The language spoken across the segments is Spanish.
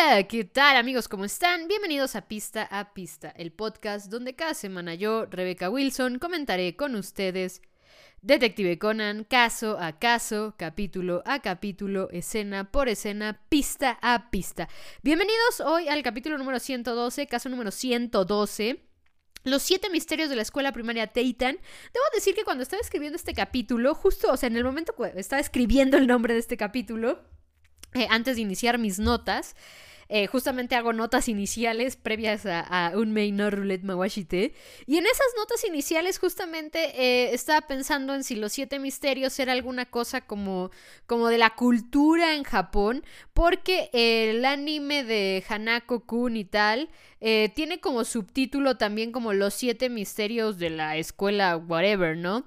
Hola, ¿qué tal amigos? ¿Cómo están? Bienvenidos a Pista a Pista, el podcast donde cada semana yo, Rebecca Wilson, comentaré con ustedes Detective Conan, caso a caso, capítulo a capítulo, escena por escena, pista a pista. Bienvenidos hoy al capítulo número 112, caso número 112. Los siete misterios de la escuela primaria Titan. Debo decir que cuando estaba escribiendo este capítulo, justo, o sea, en el momento que estaba escribiendo el nombre de este capítulo, eh, antes de iniciar mis notas, eh, justamente hago notas iniciales previas a, un main no roulette mawashite. Y en esas notas iniciales justamente eh, estaba pensando en si los siete misterios era alguna cosa como, como de la cultura en Japón, porque el anime de Hanako-kun y tal tiene como subtítulo también como los siete misterios de la escuela whatever, ¿no?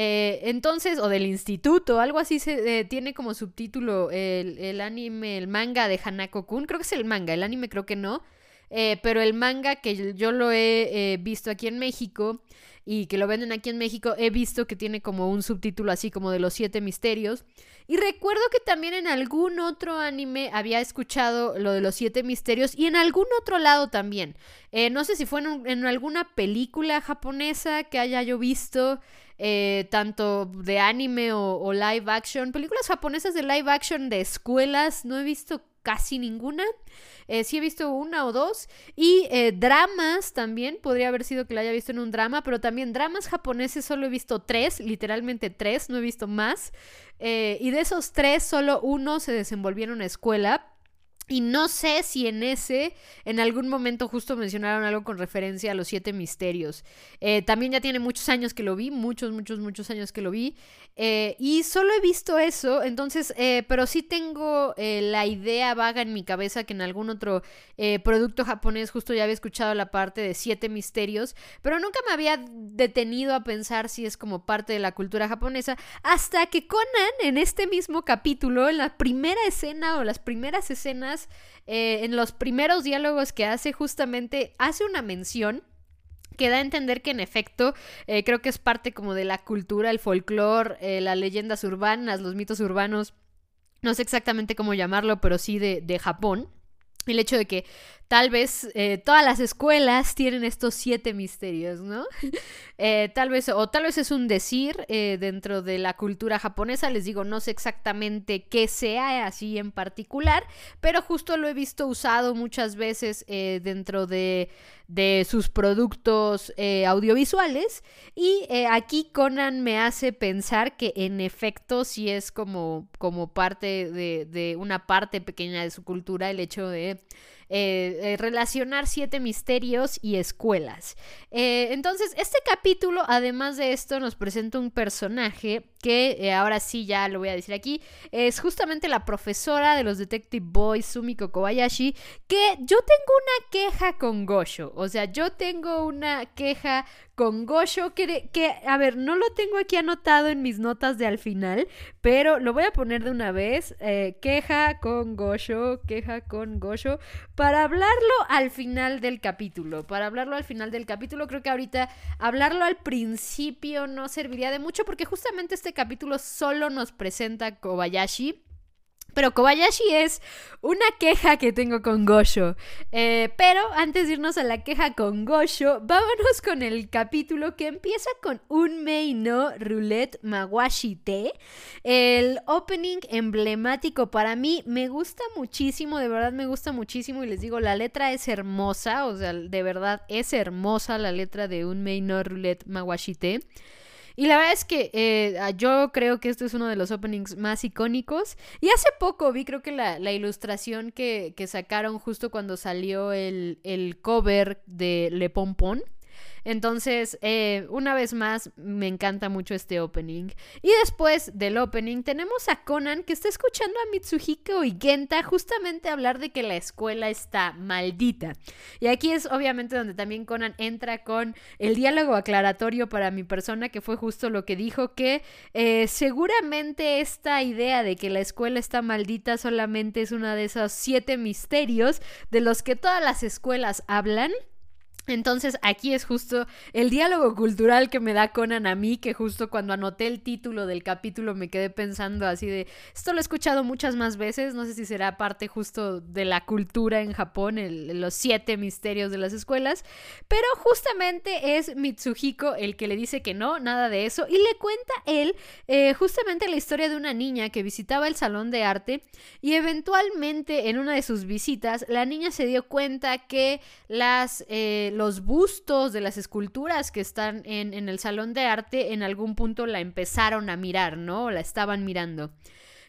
Eh, entonces, o del instituto, algo así se eh, tiene como subtítulo el, anime, el manga de Hanako-kun. Creo que es el manga, el anime creo que no. Eh, pero el manga que yo lo he visto aquí en México y que lo venden aquí en México, he visto que tiene como un subtítulo así como de los siete misterios. Y recuerdo que también en algún otro anime había escuchado lo de los siete misterios y en algún otro lado también. no sé si fue en, en alguna película japonesa que haya yo visto. Eh, tanto de anime o, live action. Películas japonesas de live action de escuelas, no he visto casi ninguna. Eh, sí he visto una o dos. Y eh, dramas también. Podría haber sido que la haya visto en un drama. Pero también dramas japoneses solo he visto tres. Literalmente tres. No he visto más. y de esos tres, solo uno se desenvolvió en una escuela. Y no sé si en ese, en algún momento justo mencionaron algo con referencia a los siete misterios. Eh, también ya tiene muchos años que lo vi, muchos, muchos, muchos años que lo vi. Eh, y solo he visto eso, entonces, eh, pero sí tengo la idea vaga en mi cabeza que en algún otro producto japonés justo ya había escuchado la parte de siete misterios, pero nunca me había detenido a pensar si es como parte de la cultura japonesa, hasta que Conan en este mismo capítulo, en la primera escena o las primeras escenas, eh, en los primeros diálogos que hace, justamente hace una mención que da a entender que en efecto eh, creo que es parte como de la cultura, el folclore, eh, las leyendas urbanas, los mitos urbanos, no sé exactamente cómo llamarlo, pero sí de, de Japón. El hecho de que tal vez eh, todas las escuelas tienen estos siete misterios, ¿no? Eh, tal vez, o tal vez es un decir eh, dentro de la cultura japonesa, les digo, no sé exactamente qué sea así en particular, pero justo lo he visto usado muchas veces dentro de, de, sus productos audiovisuales. Y aquí Conan me hace pensar que en efecto sí es como, como parte de, de una parte pequeña de su cultura el hecho de eh, eh, relacionar siete misterios y escuelas. Eh, entonces, este capítulo, además de esto, nos presenta un personaje que ahora sí ya lo voy a decir aquí, es justamente la profesora de los Detective Boys, Sumiko Kobayashi, que yo tengo una queja con Gosho, o sea, yo tengo una queja con Gosho, que, que, a ver, no lo tengo aquí anotado en mis notas de al final, pero lo voy a poner de una vez. Queja con Gosho, queja con Gosho, para hablarlo al final del capítulo. Para hablarlo al final del capítulo, creo que ahorita hablarlo al principio no serviría de mucho porque justamente este capítulo solo nos presenta Kobayashi pero Kobayashi es una queja que tengo con Gosho. Eh, pero antes de irnos a la queja con Gosho, vámonos con el capítulo que empieza con un Mei no Roulette Mawashite. El opening emblemático para mí me gusta muchísimo, de verdad me gusta muchísimo. Y les digo, la letra es hermosa, o sea, de verdad es hermosa la letra de un Mei no Roulette Mawashite. Y la verdad es que eh, ah, yo creo que este es uno de los openings más icónicos. Y hace poco vi, creo que la, ilustración que, que, sacaron justo cuando salió el, el cover de Le Pompon. Entonces, eh, una vez más, me encanta mucho este opening. Y después del opening tenemos a Conan que está escuchando a Mitsuhiko y Genta justamente hablar de que la escuela está maldita. Y aquí es obviamente donde también Conan entra con el diálogo aclaratorio para mi persona, que fue justo lo que dijo, que eh, seguramente esta idea de que la escuela está maldita solamente es una de esos siete misterios de los que todas las escuelas hablan Entonces aquí es justo el diálogo cultural que me da Conan a mí, que justo cuando anoté el título del capítulo me quedé pensando así de, esto lo he escuchado muchas más veces, no sé si será parte justo de la cultura en Japón, los siete misterios de las escuelas, pero justamente es Mitsuhiko el que le dice que no, nada de eso, y le cuenta él eh, justamente la historia de una niña que visitaba el salón de arte y eventualmente en una de sus visitas la niña se dio cuenta que las... Eh, los bustos de las esculturas que están en, en el salón de arte en algún punto la empezaron a mirar, ¿no? La estaban mirando.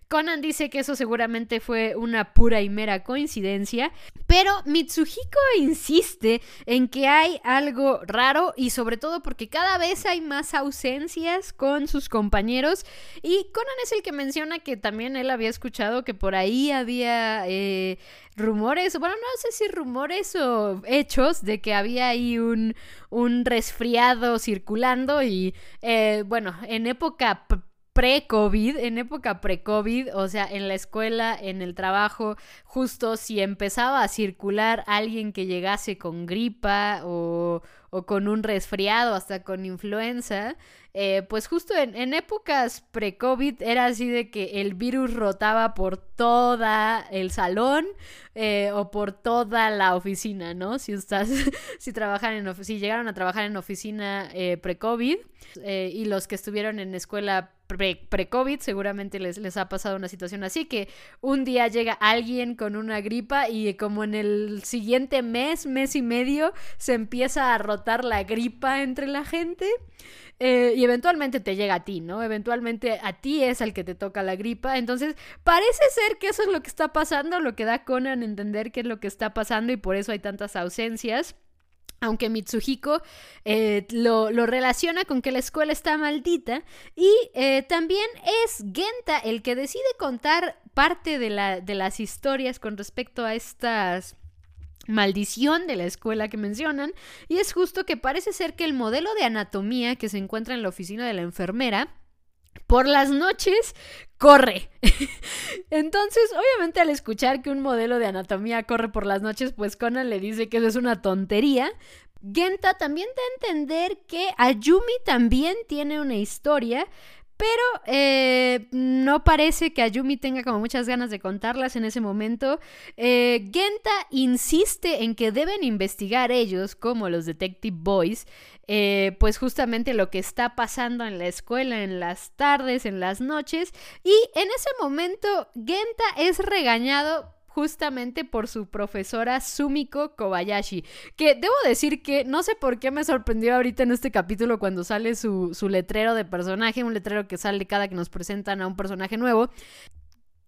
Conan dice que eso seguramente fue una pura y mera coincidencia, pero Mitsuhiko insiste en que hay algo raro y sobre todo porque cada vez hay más ausencias con sus compañeros y Conan es el que menciona que también él había escuchado que por ahí había eh, rumores, bueno, no sé si rumores o hechos de que había ahí un, un resfriado circulando y eh, bueno, en época pre-COVID, en época pre-COVID, o sea, en la escuela, en el trabajo, justo si empezaba a circular alguien que llegase con gripa o, o con un resfriado, hasta con influenza, eh, pues justo en, épocas pre-COVID era así de que el virus rotaba por toda el salón eh, o por toda la oficina, ¿no? Si estás, si trabajan en, si llegaron a trabajar en oficina eh, pre-COVID y los que estuvieron en escuela pre-COVID, seguramente les, les ha pasado una situación así, que un día llega alguien con una gripa y como en el siguiente mes, mes y medio, se empieza a rotar la gripa entre la gente. Eh, y eventualmente te llega a ti, ¿no? Eventualmente a ti es al que te toca la gripa. Entonces, parece ser que eso es lo que está pasando, lo que da Conan entender qué es lo que está pasando y por eso hay tantas ausencias. Aunque Mitsuhiko eh, lo, relaciona con que la escuela está maldita. Y eh, también es Genta el que decide contar parte de, la, de las historias con respecto a estas maldición de la escuela que mencionan, y es justo que parece ser que el modelo de anatomía que se encuentra en la oficina de la enfermera, por las noches corre. Entonces, obviamente al escuchar que un modelo de anatomía corre por las noches, pues Conan le dice que eso es una tontería. Genta también da a entender que Ayumi también tiene una historia, pero eh, no parece que Ayumi tenga como muchas ganas de contarlas en ese momento. Eh, Genta insiste en que deben investigar ellos, como los Detective Boys, eh, pues justamente lo que está pasando en la escuela, en las tardes, en las noches. Y en ese momento Genta es regañado justamente por su profesora Sumiko Kobayashi. Que debo decir que no sé por qué me sorprendió ahorita en este capítulo cuando sale su, su letrero de personaje, un letrero que sale cada que nos presentan a un personaje nuevo.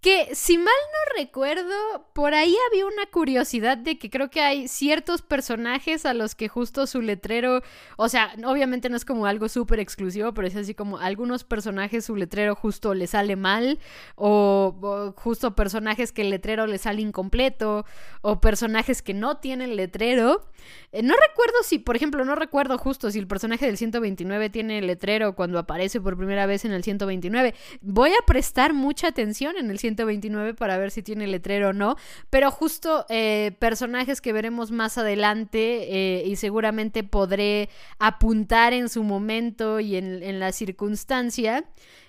Que si mal no recuerdo, por ahí había una curiosidad de que creo que hay ciertos personajes a los que justo su letrero, o sea, obviamente no es como algo súper exclusivo, pero es así como algunos personajes su letrero justo le sale mal, o, justo personajes que el letrero le sale incompleto, o personajes que no tienen letrero. Eh, no recuerdo si, por ejemplo, no recuerdo justo si el personaje del 129 tiene letrero cuando aparece por primera vez en el 129. Voy a prestar mucha atención en el 129 129 para ver si tiene letrero o no. Pero justo eh, personajes que veremos más adelante eh, y seguramente podré apuntar en su momento y en, en la circunstancia.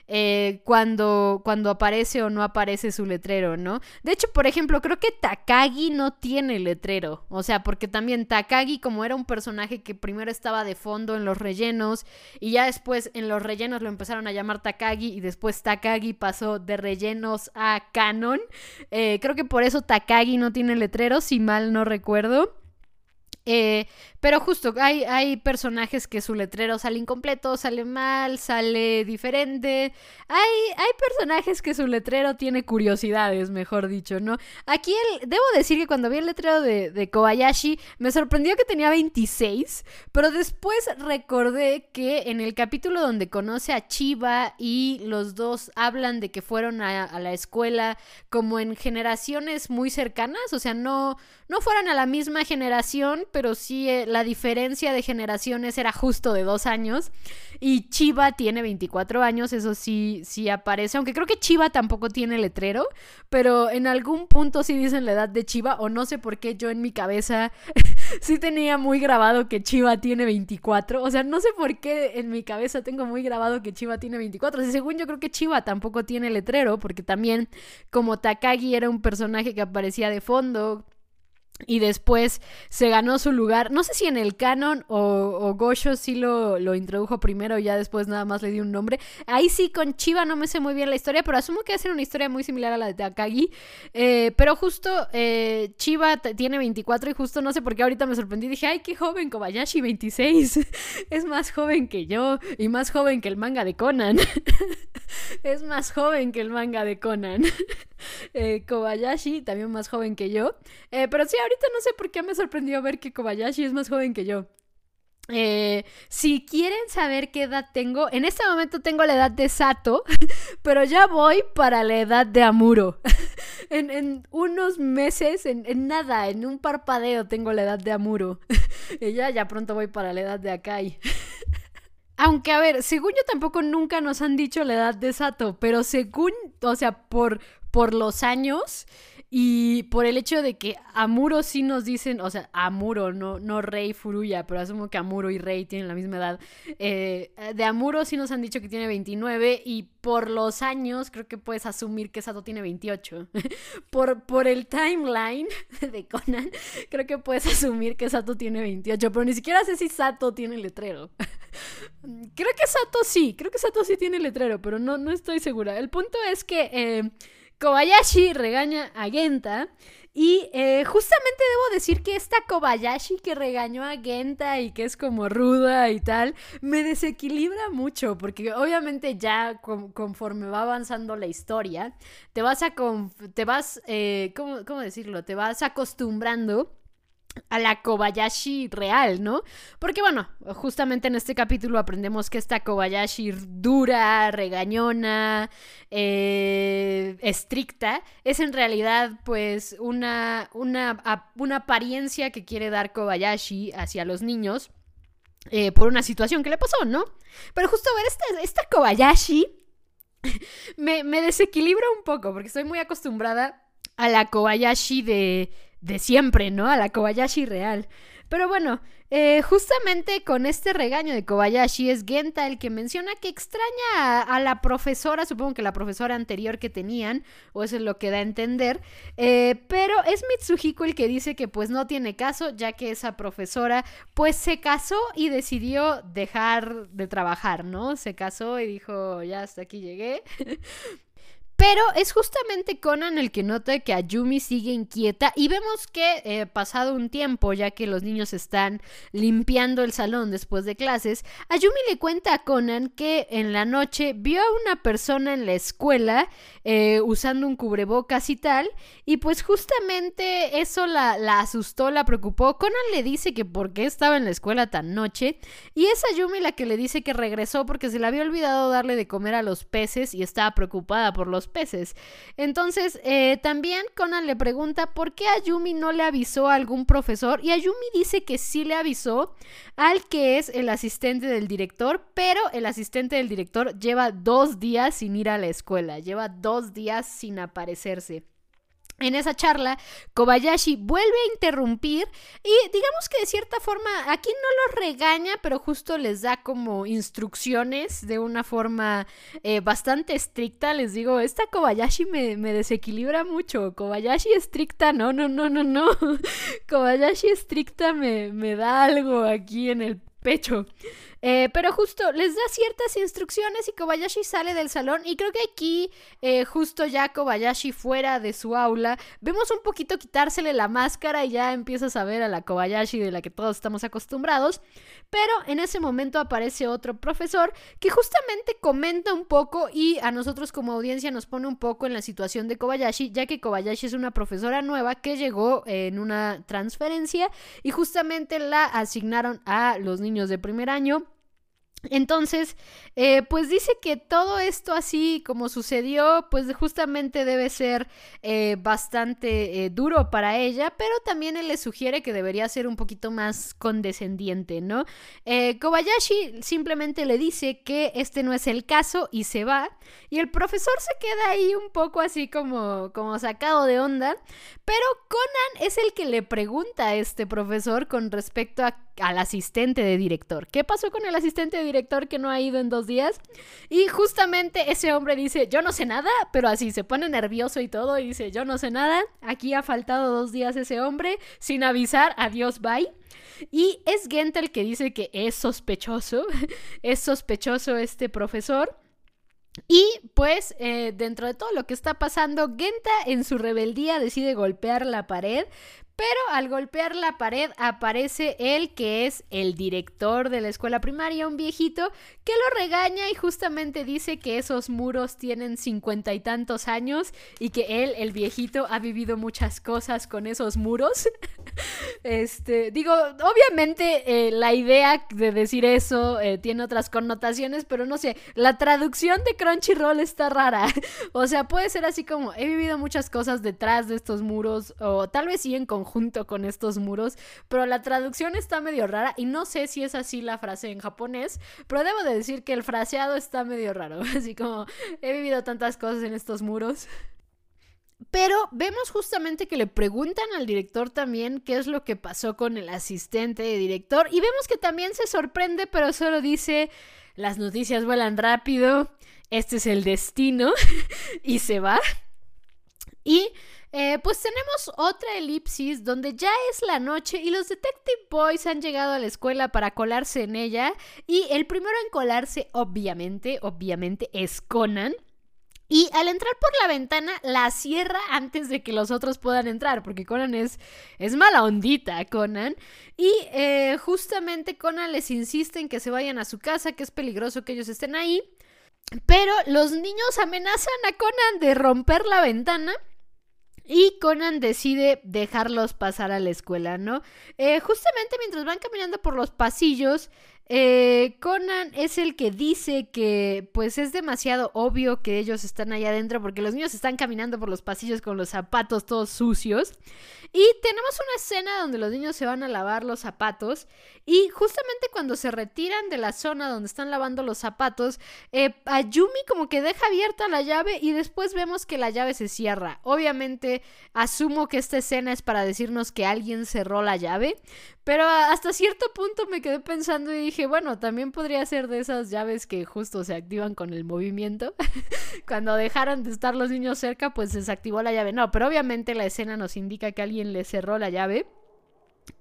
Eh, cuando, cuando aparece o no aparece su letrero, ¿no? De hecho, por ejemplo, creo que Takagi no tiene letrero. O sea, porque también Takagi, como era un personaje que primero estaba de fondo en los rellenos y ya después en los rellenos lo empezaron a llamar Takagi y después Takagi pasó de rellenos a canon. Eh, creo que por eso Takagi no tiene letrero, si mal no recuerdo. Eh, pero justo, hay, hay personajes que su letrero sale incompleto, sale mal, sale diferente. Hay, hay personajes que su letrero tiene curiosidades, mejor dicho, ¿no? Aquí el, debo decir que cuando vi el letrero de, Kobayashi me sorprendió que tenía 26, pero después recordé que en el capítulo donde conoce a Chiba y los dos hablan de que fueron a, a la escuela como en generaciones muy cercanas, o sea, no, no fueron a la misma generación, pero sí... Eh, la diferencia de generaciones era justo de dos años. Y Chiva tiene 24 años, eso sí, sí aparece. Aunque creo que Chiva tampoco tiene letrero, pero en algún punto sí dicen la edad de Chiva, o no sé por qué yo en mi cabeza sí tenía muy grabado que Chiva tiene 24. O sea, no sé por qué en mi cabeza tengo muy grabado que Chiva tiene 24. Y según yo creo que Chiva tampoco tiene letrero, porque también como Takagi era un personaje que aparecía de fondo, y después se ganó su lugar, no sé si en el canon o, o Gosho sí lo, lo, introdujo primero y ya después nada más le dio un nombre. Ahí sí con Chiva no me sé muy bien la historia, pero asumo que va a ser una historia muy similar a la de Takagi. Eh, pero justo eh, Chiva tiene 24 y justo no sé por qué ahorita me sorprendí. Dije, ay, qué joven, Kobayashi 26. es más joven que yo y más joven que el manga de Conan. es más joven que el manga de Conan. Eh, Kobayashi, también más joven que yo. pero sí, ahorita no sé por qué me sorprendió ver que Kobayashi es más joven que yo. Eh, si quieren saber qué edad tengo, en este momento tengo la edad de Sato, pero ya voy para la edad de Amuro. en, unos meses, en, nada, en un parpadeo tengo la edad de Amuro. y ya pronto voy para la edad de Akai. Aunque, a ver, según yo tampoco nunca nos han dicho la edad de Sato, pero según, o sea, por, por los años, y por el hecho de que Amuro sí nos dicen, o sea, Amuro, no, no Rey Furuya, pero asumo que Amuro y Rey tienen la misma edad. Eh, de Amuro sí nos han dicho que tiene 29 y por los años creo que puedes asumir que Sato tiene 28. por, por el timeline de Conan, creo que puedes asumir que Sato tiene 28, pero ni siquiera sé si Sato tiene letrero. creo que Sato sí, creo que Sato sí tiene letrero, pero no, no estoy segura. El punto es que... Eh, Kobayashi regaña a Genta. Y eh, justamente debo decir que esta Kobayashi que regañó a Genta y que es como ruda y tal, me desequilibra mucho, porque obviamente ya conforme va avanzando la historia, te vas a... te vas, eh, ¿cómo, ¿cómo decirlo? Te vas acostumbrando a la Kobayashi real, ¿no? Porque bueno, justamente en este capítulo aprendemos que esta Kobayashi dura, regañona, eh, estricta, es en realidad pues una, una, una, apariencia que quiere dar Kobayashi hacia los niños eh, por una situación que le pasó, ¿no? Pero justo ver esta, esta Kobayashi me, me desequilibra un poco porque estoy muy acostumbrada a la Kobayashi de de siempre, ¿no? A la Kobayashi real. Pero bueno, eh, justamente con este regaño de Kobayashi es Genta el que menciona que extraña a, la profesora, supongo que la profesora anterior que tenían, o eso es lo que da a entender, eh, pero es Mitsuhiko el que dice que pues no tiene caso, ya que esa profesora pues se casó y decidió dejar de trabajar, ¿no? Se casó y dijo, ya hasta aquí llegué. Pero es justamente Conan el que nota que Ayumi sigue inquieta y vemos que eh, pasado un tiempo, ya que los niños están limpiando el salón después de clases, Ayumi le cuenta a Conan que en la noche vio a una persona en la escuela eh, usando un cubrebocas y tal, y pues justamente eso la, la asustó, la preocupó. Conan le dice que por qué estaba en la escuela tan noche, y es Ayumi la que le dice que regresó porque se le había olvidado darle de comer a los peces y estaba preocupada por los peces. Entonces, eh, también Conan le pregunta por qué Ayumi no le avisó a algún profesor y Ayumi dice que sí le avisó al que es el asistente del director, pero el asistente del director lleva dos días sin ir a la escuela, lleva dos días sin aparecerse. En esa charla, Kobayashi vuelve a interrumpir y digamos que de cierta forma aquí no los regaña, pero justo les da como instrucciones de una forma eh, bastante estricta. Les digo, esta Kobayashi me, me, desequilibra mucho. Kobayashi estricta, no, no, no, no, no. Kobayashi estricta me, me da algo aquí en el pecho. Eh, pero justo les da ciertas instrucciones y Kobayashi sale del salón y creo que aquí eh, justo ya Kobayashi fuera de su aula vemos un poquito quitársele la máscara y ya empiezas a ver a la Kobayashi de la que todos estamos acostumbrados. Pero en ese momento aparece otro profesor que justamente comenta un poco y a nosotros como audiencia nos pone un poco en la situación de Kobayashi ya que Kobayashi es una profesora nueva que llegó en una transferencia y justamente la asignaron a los niños de primer año Entonces, eh, pues dice que todo esto así como sucedió, pues justamente debe ser eh, bastante eh, duro para ella, pero también él le sugiere que debería ser un poquito más condescendiente, ¿no? Kobayashi simplemente le dice que este no es el caso y se va, y el profesor se queda ahí un poco así como, como sacado de onda, pero Conan es el que le pregunta a este profesor con respecto al asistente de director. ¿Qué pasó con el asistente de director que no ha ido en dos días? Y justamente ese hombre dice, yo no sé nada, pero así se pone nervioso y todo y dice, yo no sé nada, aquí ha faltado dos días ese hombre, sin avisar, adiós, bye. Y es Genta el que dice que es sospechoso, es sospechoso este profesor. Y pues eh, dentro de todo lo que está pasando, Genta en su rebeldía decide golpear la pared, pero al golpear la pared aparece él que es el director de la escuela primaria, un viejito, que lo regaña y justamente dice que esos muros tienen cincuenta y tantos años y que él, el viejito, ha vivido muchas cosas con esos muros. este, digo, obviamente eh, la idea de decir eso eh, tiene otras connotaciones, pero no sé, la traducción de Crunchyroll está rara. o sea, puede ser así como, he vivido muchas cosas detrás de estos muros, o tal vez sí en junto con estos muros, pero la traducción está medio rara y no sé si es así la frase en japonés, pero debo de decir que el fraseado está medio raro, así como he vivido tantas cosas en estos muros. Pero vemos justamente que le preguntan al director también qué es lo que pasó con el asistente de director y vemos que también se sorprende, pero solo dice, las noticias vuelan rápido, este es el destino y se va. Y eh, pues tenemos otra elipsis donde ya es la noche y los Detective Boys han llegado a la escuela para colarse en ella. Y el primero en colarse, obviamente, obviamente, es Conan. Y al entrar por la ventana, la cierra antes de que los otros puedan entrar, porque Conan es, es mala ondita, Conan. Y eh, justamente Conan les insiste en que se vayan a su casa, que es peligroso que ellos estén ahí. Pero los niños amenazan a Conan de romper la ventana. Y Conan decide dejarlos pasar a la escuela, ¿no? Eh, justamente mientras van caminando por los pasillos, eh, Conan es el que dice que pues es demasiado obvio que ellos están allá adentro porque los niños están caminando por los pasillos con los zapatos todos sucios. Y tenemos una escena donde los niños se van a lavar los zapatos y justamente cuando se retiran de la zona donde están lavando los zapatos, eh, Ayumi como que deja abierta la llave y después vemos que la llave se cierra. Obviamente asumo que esta escena es para decirnos que alguien cerró la llave, pero hasta cierto punto me quedé pensando y dije, bueno, también podría ser de esas llaves que justo se activan con el movimiento. Cuando dejaron de estar los niños cerca, pues se desactivó la llave. No, pero obviamente la escena nos indica que alguien le cerró la llave.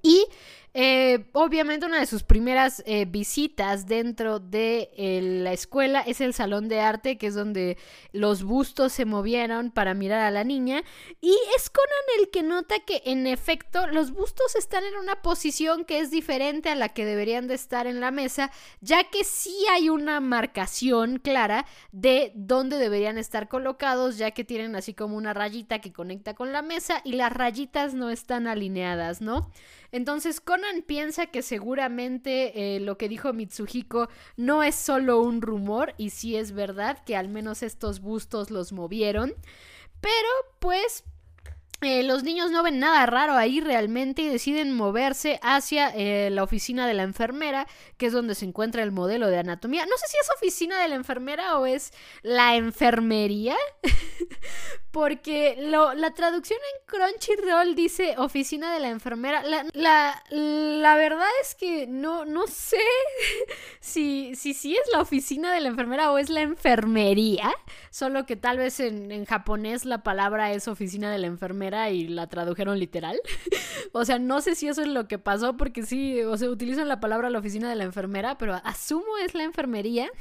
Y eh, obviamente una de sus primeras eh, visitas dentro de la escuela es el salón de arte, que es donde los bustos se movieron para mirar a la niña. Y es Conan el que nota que en efecto los bustos están en una posición que es diferente a la que deberían de estar en la mesa, ya que sí hay una marcación clara de dónde deberían estar colocados, ya que tienen así como una rayita que conecta con la mesa y las rayitas no están alineadas, ¿no? Entonces Conan piensa que seguramente eh, lo que dijo Mitsuhiko no es solo un rumor y sí es verdad que al menos estos bustos los movieron. Pero pues eh, los niños no ven nada raro ahí realmente y deciden moverse hacia eh, la oficina de la enfermera, que es donde se encuentra el modelo de anatomía. No sé si es oficina de la enfermera o es la enfermería, porque la traducción en Crunchyroll dice oficina de la enfermera. La, la, verdad es que no, no sé si, si, si es la oficina de la enfermera o es la enfermería, solo que tal vez en, en japonés la palabra es oficina de la enfermera y la tradujeron literal. o sea, no sé si eso es lo que pasó porque sí, o sea, utilizan la palabra la oficina de la enfermera, pero asumo es la enfermería.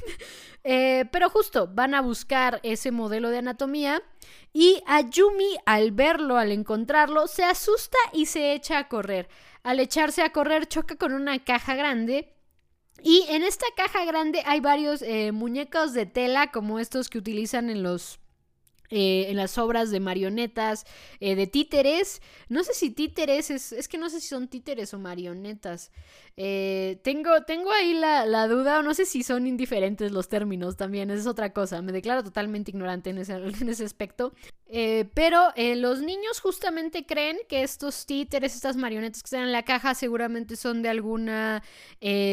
Eh, pero justo, van a buscar ese modelo de anatomía y Ayumi al verlo, al encontrarlo, se asusta y se echa a correr. Al echarse a correr choca con una caja grande y en esta caja grande hay varios eh, muñecos de tela como estos que utilizan en los eh, en las obras de marionetas, eh, de títeres. No sé si títeres es, es que no sé si son títeres o marionetas. Eh, tengo, tengo ahí la, duda, o no sé si son indiferentes los términos también, es otra cosa. Me declaro totalmente ignorante en ese, en ese aspecto. Eh, pero eh, los niños justamente creen que estos títeres, estas marionetas que están en la caja, seguramente son de alguna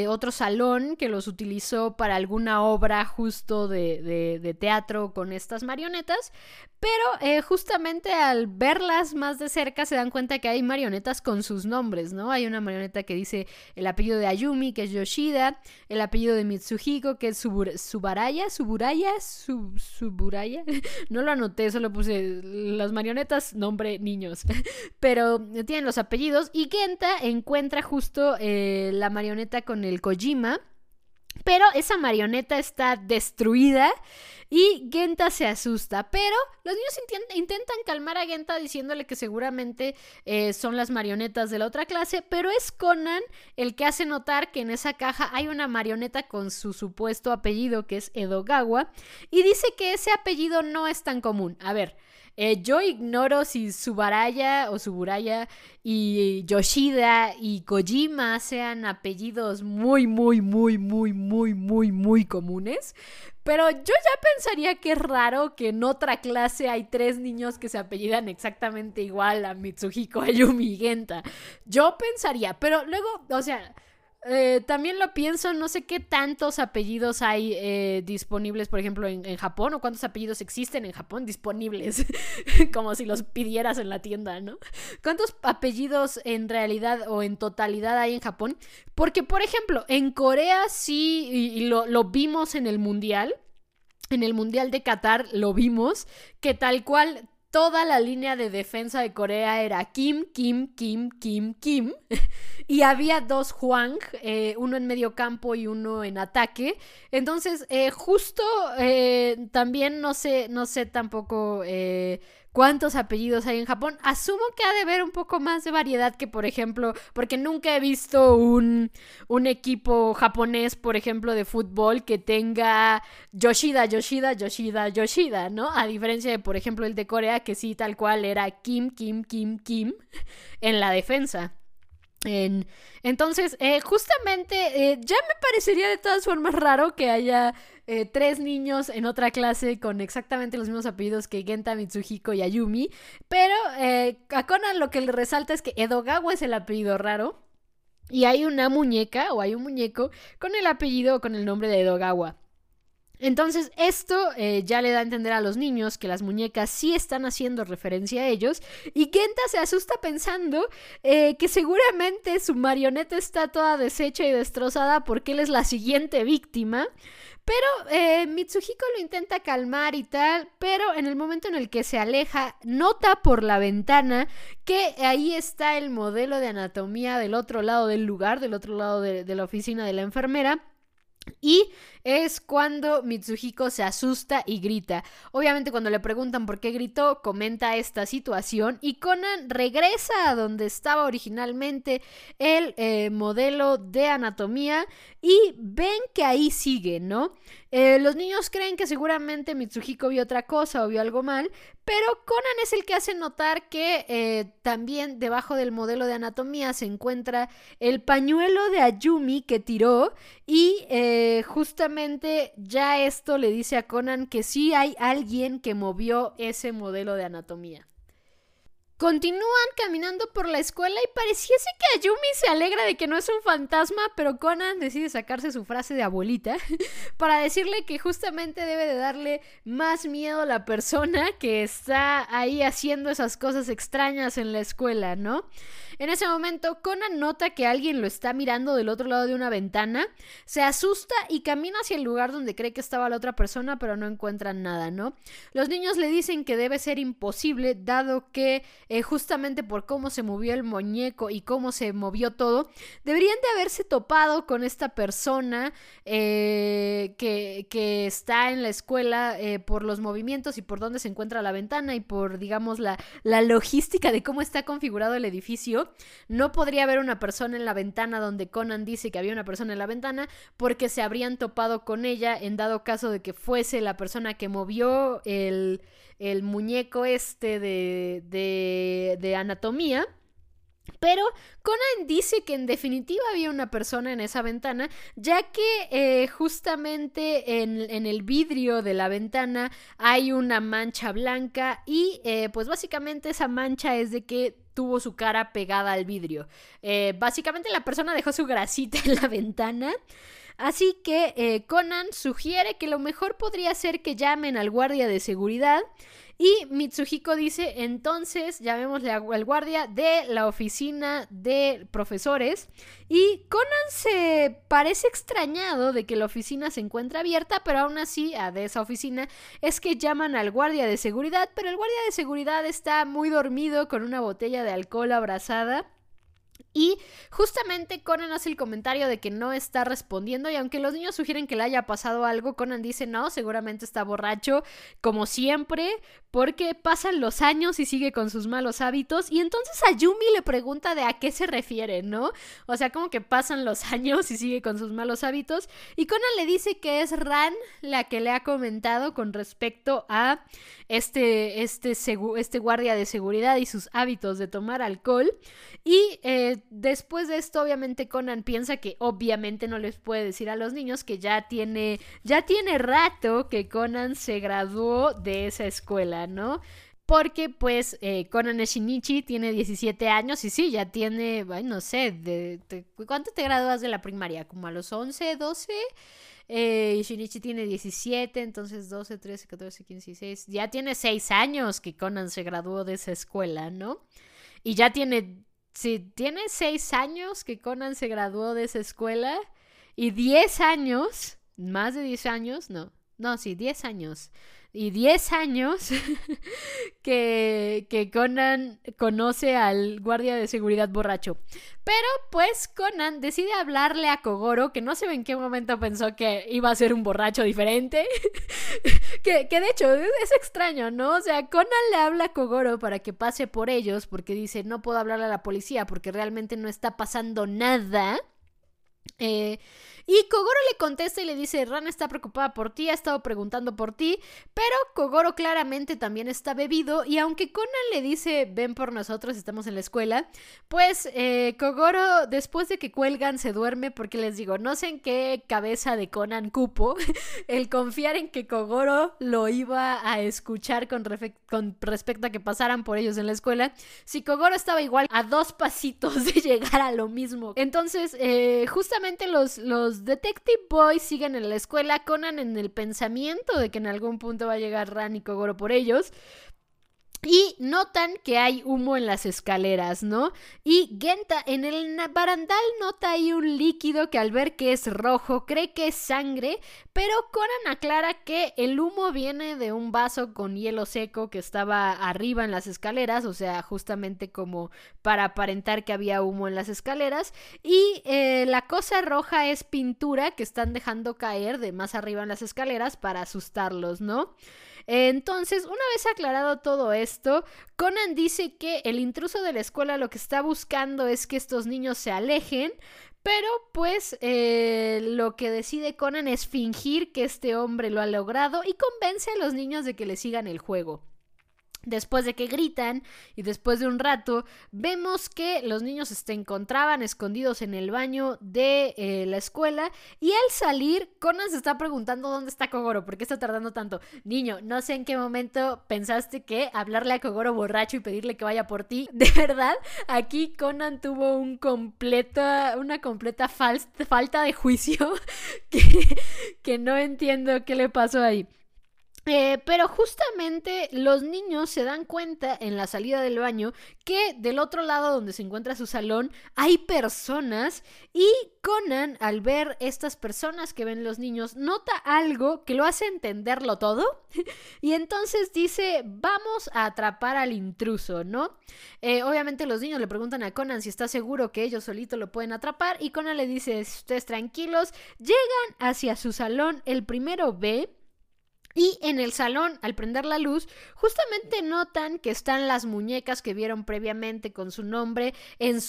otro salón que los utilizó para alguna obra justo de, de teatro con estas marionetas. Pero justamente al verlas más de cerca se dan cuenta que hay marionetas con sus nombres, ¿no? Hay una marioneta que dice el apellido de Ayumi, que es Yoshida, el apellido de Mitsuhiko, que es Subaraya, Suburaya, Suburaya. no lo anoté, solo puse las marionetas, nombre, niños. Pero tienen los apellidos. Y Genta encuentra justo eh, la marioneta con el Kojima. Pero esa marioneta está destruida y Genta se asusta, pero los niños intentan calmar a Genta diciéndole que seguramente eh, son las marionetas de la otra clase, pero es Conan el que hace notar que en esa caja hay una marioneta con su supuesto apellido que es Edogawa y dice que ese apellido no es tan común. A ver, eh, yo ignoro si Subaraya o Suburaya y Yoshida y Kojima sean apellidos muy, muy, muy, muy, muy, muy, muy comunes. Pero yo ya pensaría que es raro que en otra clase hay tres niños que se apellidan exactamente igual a Mitsuhiko Ayumi Genta. Yo pensaría, pero luego, o sea, eh, también lo pienso, no sé qué tantos apellidos hay eh, disponibles, por ejemplo, en, Japón, o cuántos apellidos existen en Japón disponibles, como si los pidieras en la tienda, ¿no? ¿Cuántos apellidos en realidad o en totalidad hay en Japón? Porque, por ejemplo, en Corea sí, y, lo, lo vimos en el Mundial, en el Mundial de Qatar lo vimos, que tal cual toda la línea de defensa de Corea era Kim, Kim, Kim, Kim, Kim. y había dos Huang, eh, uno en medio campo y uno en ataque. Entonces, eh, justo eh, también no sé, no sé tampoco cuántos apellidos hay en Japón. Asumo que ha de haber un poco más de variedad que, por ejemplo, porque nunca he visto un, un equipo japonés, por ejemplo, de fútbol que tenga Yoshida, Yoshida, Yoshida, Yoshida, ¿no? A diferencia de, por ejemplo, el de Corea, que sí, tal cual era Kim, Kim, Kim, Kim en la defensa. Entonces, eh, justamente, eh, ya me parecería de todas formas raro que haya eh, tres niños en otra clase con exactamente los mismos apellidos que Genta, Mitsuhiko y Ayumi. Pero a lo que le resalta es que Edogawa es el apellido raro. Y hay una muñeca o hay un muñeco con el apellido o con el nombre de Edogawa. Entonces esto eh, ya le da a entender a los niños que las muñecas sí están haciendo referencia a ellos y Genta se asusta pensando que seguramente su marioneta está toda deshecha y destrozada porque él es la siguiente víctima. Pero eh, Mitsuhiko lo intenta calmar y tal, pero en el momento en el que se aleja, nota por la ventana que ahí está el modelo de anatomía del otro lado del lugar, del otro lado de la oficina de la enfermera. Y es cuando Mitsuhiko se asusta y grita. Obviamente cuando le preguntan por qué gritó, comenta esta situación y Conan regresa a donde estaba originalmente el eh, modelo de anatomía y ven que ahí sigue, ¿no? Eh, los niños creen que seguramente Mitsuhiko vio otra cosa o vio algo mal, pero Conan es el que hace notar que eh, también debajo del modelo de anatomía se encuentra el pañuelo de Ayumi que tiró y justamente ya esto le dice a Conan que sí hay alguien que movió ese modelo de anatomía. Continúan caminando por la escuela y pareciese que Ayumi se alegra de que no es un fantasma, pero Conan decide sacarse su frase de abuelita para decirle que justamente debe de darle más miedo a la persona que está ahí haciendo esas cosas extrañas en la escuela, ¿no? En ese momento, Conan nota que alguien lo está mirando del otro lado de una ventana, se asusta y camina hacia el lugar donde cree que estaba la otra persona, pero no encuentran nada, ¿no? Los niños le dicen que debe ser imposible, dado que eh, justamente por cómo se movió el muñeco y cómo se movió todo, deberían de haberse topado con esta persona eh, que, está en la escuela eh, por los movimientos y por dónde se encuentra la ventana y por, digamos, la, la logística de cómo está configurado el edificio. No podría haber una persona en la ventana donde Conan dice que había una persona en la ventana porque se habrían topado con ella en dado caso de que fuese la persona que movió el, muñeco este de, de, de anatomía. Pero Conan dice que en definitiva había una persona en esa ventana, ya que eh, justamente en, el vidrio de la ventana hay una mancha blanca y eh, pues básicamente esa mancha es de que tuvo su cara pegada al vidrio. Eh, básicamente la persona dejó su grasita en la ventana. Así que Conan sugiere que lo mejor podría ser que llamen al guardia de seguridad y Mitsuhiko dice, entonces llamémosle al guardia de la oficina de profesores. Y Conan se parece extrañado de que la oficina se encuentra abierta, pero aún así, a de esa oficina, es que llaman al guardia de seguridad, pero el guardia de seguridad está muy dormido con una botella de alcohol abrazada. Y justamente Conan hace el comentario de que no está respondiendo y aunque los niños sugieren que le haya pasado algo, Conan dice no, seguramente está borracho como siempre porque pasan los años y sigue con sus malos hábitos y entonces a Yumi le pregunta de a qué se refiere, ¿no? O sea, como que pasan los años y sigue con sus malos hábitos. Y Conan le dice que es Ran la que le ha comentado con respecto a este, este, este guardia de seguridad y sus hábitos de tomar alcohol. Y eh, después de esto, obviamente, Conan piensa que obviamente no les puede decir a los niños que ya tiene, ya tiene rato que Conan se graduó de esa escuela, ¿no? Porque pues eh, Conan Shinichi tiene 17 años y sí, ya tiene, no sé, de, ¿cuánto te gradúas de la primaria? ¿Como a los 11, 12? Eh, Shinichi tiene 17, entonces 12, 13, 14, 15, 16. Ya tiene 6 años que Conan se graduó de esa escuela, ¿no? Y ya tiene si tiene seis años que Conan se graduó de esa escuela y diez años, más de diez años, no, no, sí, diez años y 10 años que, que, Conan conoce al guardia de seguridad borracho. Pero pues Conan decide hablarle a Kogoro, que no sé en qué momento pensó que iba a ser un borracho diferente. que, que, de hecho es extraño, ¿no? O sea, Conan le habla a Kogoro para que pase por ellos porque dice, no puedo hablarle a la policía porque realmente no está pasando nada. Eh, y Kogoro le contesta y le dice, Ran está preocupada por ti, ha estado preguntando por ti, pero Kogoro claramente también está bebido y aunque Conan le dice, ven por nosotros, estamos en la escuela, pues eh, Kogoro después de que cuelgan se duerme porque les digo, no sé en qué cabeza de Conan cupo el confiar en que Kogoro lo iba a escuchar con, con respecto a que pasaran por ellos en la escuela, si Kogoro estaba igual a dos pasitos de llegar a lo mismo. Entonces, eh, justamente los, los Detective Boys siguen en la escuela, Conan en el pensamiento de que en algún punto va a llegar Ran y Kogoro por ellos. Y notan que hay humo en las escaleras, ¿no? Y Genta en el barandal nota ahí un líquido que al ver que es rojo cree que es sangre, pero Conan aclara que el humo viene de un vaso con hielo seco que estaba arriba en las escaleras, o sea, justamente como para aparentar que había humo en las escaleras. Y eh, la cosa roja es pintura que están dejando caer de más arriba en las escaleras para asustarlos, ¿no? Entonces, una vez aclarado todo esto, Conan dice que el intruso de la escuela lo que está buscando es que estos niños se alejen, pero pues eh, lo que decide Conan es fingir que este hombre lo ha logrado y convence a los niños de que le sigan el juego. Después de que gritan y después de un rato, vemos que los niños se encontraban escondidos en el baño de eh, la escuela y al salir, Conan se está preguntando dónde está Kogoro, ¿por qué está tardando tanto? Niño, no sé en qué momento pensaste que hablarle a Kogoro borracho y pedirle que vaya por ti. De verdad, aquí Conan tuvo un completa, una completa falta de juicio que, que no entiendo qué le pasó ahí. Eh, pero justamente los niños se dan cuenta en la salida del baño que del otro lado donde se encuentra su salón hay personas y Conan al ver estas personas que ven los niños nota algo que lo hace entenderlo todo y entonces dice vamos a atrapar al intruso, ¿no? Eh, obviamente los niños le preguntan a Conan si está seguro que ellos solitos lo pueden atrapar y Conan le dice ustedes tranquilos, llegan hacia su salón, el primero ve Y en el salón, al prender la luz, justamente notan que están las muñecas que vieron previamente con su nombre en,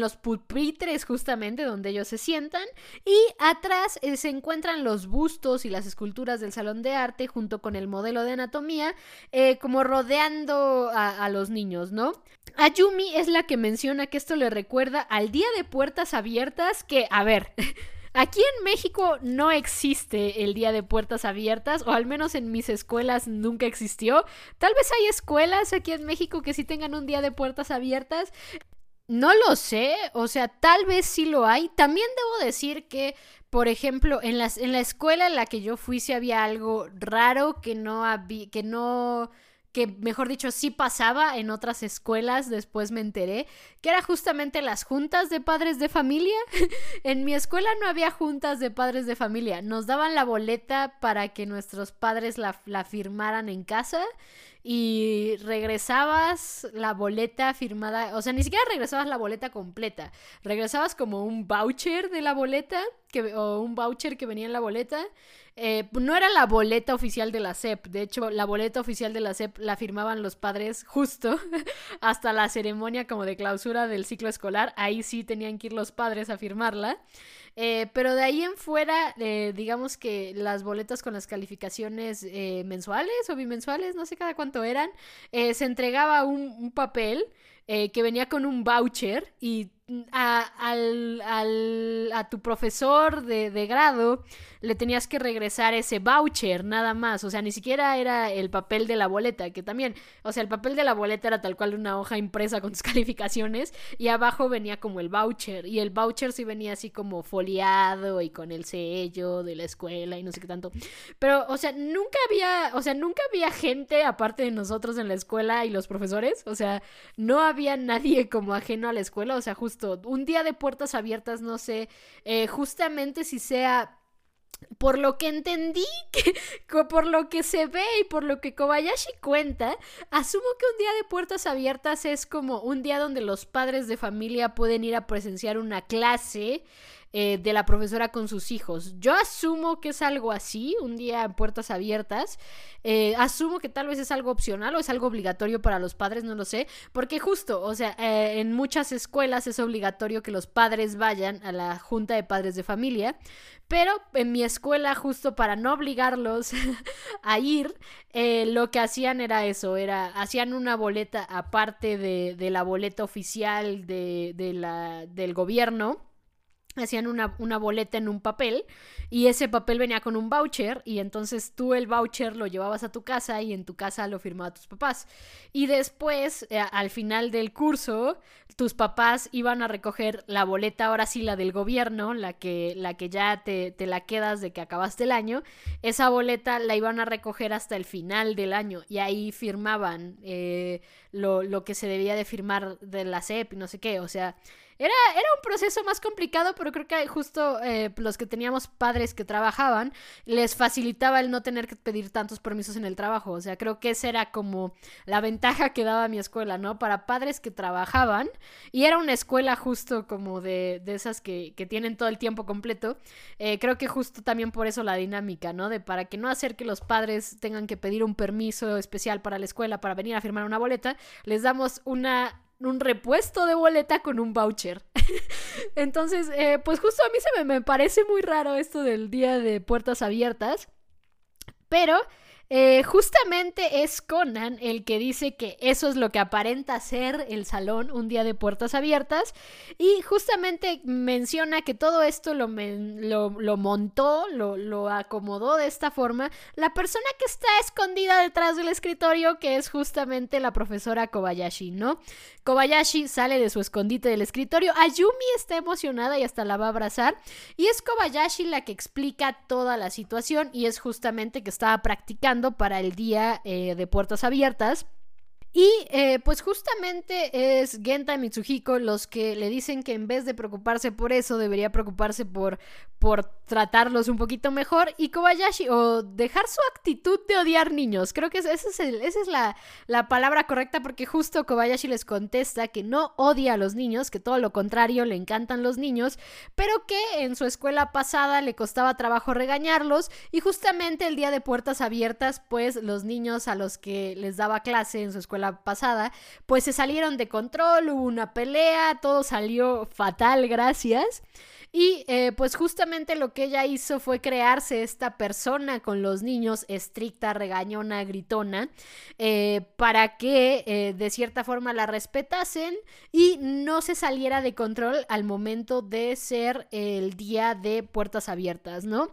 los pupitres justamente donde ellos se sientan. Y atrás eh, se encuentran los bustos y las esculturas del salón de arte junto con el modelo de anatomía, eh, como rodeando a, a los niños, ¿no? Ayumi es la que menciona que esto le recuerda al día de puertas abiertas que, a ver... Aquí en México no existe el día de puertas abiertas, o al menos en mis escuelas nunca existió. Tal vez hay escuelas aquí en México que sí tengan un día de puertas abiertas. No lo sé, o sea, tal vez sí lo hay. También debo decir que, por ejemplo, en, en la escuela en la que yo fui sí había algo raro que no había, que no que mejor dicho sí pasaba en otras escuelas, después me enteré, que era justamente las juntas de padres de familia. en mi escuela no había juntas de padres de familia, nos daban la boleta para que nuestros padres la, la firmaran en casa y regresabas la boleta firmada, o sea, ni siquiera regresabas la boleta completa, regresabas como un voucher de la boleta que, o un voucher que venía en la boleta eh, no era la boleta oficial de la SEP, de hecho la boleta oficial de la SEP la firmaban los padres justo hasta la ceremonia como de clausura del ciclo escolar, ahí sí tenían que ir los padres a firmarla. Eh, pero de ahí en fuera, eh, digamos que las boletas con las calificaciones mensuales o bimensuales, no sé cada cuánto eran, se entregaba un, papel que venía con un voucher y a, al, al, a tu profesor de, de, grado le tenías que regresar ese voucher nada más, o sea, ni siquiera era el papel de la boleta, que también, o sea, el papel de la boleta era tal cual una hoja impresa con tus calificaciones y abajo venía como el voucher y el voucher sí venía así como foliado y con el sello de la escuela y no sé qué tanto. Pero, o sea, nunca había, o sea, nunca había gente aparte de nosotros en la escuela y los profesores, o sea, no había nadie como ajeno a la escuela, o sea, justo un día de puertas abiertas, no sé, eh, justamente si sea por lo que entendí, que, por lo que se ve y por lo que Kobayashi cuenta, asumo que un día de puertas abiertas es como un día donde los padres de familia pueden ir a presenciar una clase eh, de la profesora con sus hijos. Yo asumo que es algo así, un día en puertas abiertas. Eh, asumo que tal vez es algo opcional o es algo obligatorio para los padres, no lo sé. Porque justo, o sea, eh, en muchas escuelas es obligatorio que los padres vayan a la junta de padres de familia. Pero en mi escuela, justo para no obligarlos a ir, lo que hacían era eso, era, hacían una boleta aparte de, la boleta oficial de, la, del gobierno hacían una, una, boleta en un papel y ese papel venía con un voucher y entonces tú el voucher lo llevabas a tu casa y en tu casa lo firmaba tus papás. Y después, eh, al final del curso, tus papás iban a recoger la boleta, ahora sí la del gobierno, la que, la que ya te, te la quedas de que acabaste el año. Esa boleta la iban a recoger hasta el final del año y ahí firmaban eh, lo, lo que se debía de firmar de la CEP y no sé qué. O sea, era, era un proceso más complicado, pero creo que justo eh, los que teníamos padres que trabajaban, les facilitaba el no tener que pedir tantos permisos en el trabajo. O sea, creo que esa era como la ventaja que daba mi escuela, ¿no? Para padres que trabajaban, y era una escuela justo como de, de esas que, que, tienen todo el tiempo completo. Eh, creo que justo también por eso la dinámica, ¿no? De para que no hacer que los padres tengan que pedir un permiso especial para la escuela para venir a firmar una boleta, les damos una un repuesto de boleta con un voucher. Entonces, eh, pues justo a mí se me, me parece muy raro esto del día de puertas abiertas. Pero eh, justamente es Conan el que dice que eso es lo que aparenta ser el salón un día de puertas abiertas y justamente menciona que todo esto lo, lo, montó, lo, lo, acomodó de esta forma la persona que está escondida detrás del escritorio que es justamente la profesora Kobayashi, ¿no? Kobayashi sale de su escondite del escritorio, Ayumi está emocionada y hasta la va a abrazar y es Kobayashi la que explica toda la situación y es justamente que estaba practicando para el día eh, de puertas abiertas. Y eh, pues justamente es Genta y Mitsuhiko los que le dicen que en vez de preocuparse por eso, debería preocuparse por, por tratarlos un poquito mejor. Y Kobayashi, o dejar su actitud de odiar niños. Creo que esa es, esa es la, la, palabra correcta porque justo Kobayashi les contesta que no odia a los niños, que todo lo contrario, le encantan los niños, pero que en su escuela pasada le costaba trabajo regañarlos. Y justamente el día de puertas abiertas, pues los niños a los que les daba clase en su escuela la pasada, pues se salieron de control, hubo una pelea, todo salió fatal, gracias. Y eh, pues justamente lo que ella hizo fue crearse esta persona con los niños, estricta, regañona, gritona, eh, para que eh, de cierta forma la respetasen y no se saliera de control al momento de ser el día de puertas abiertas, ¿no?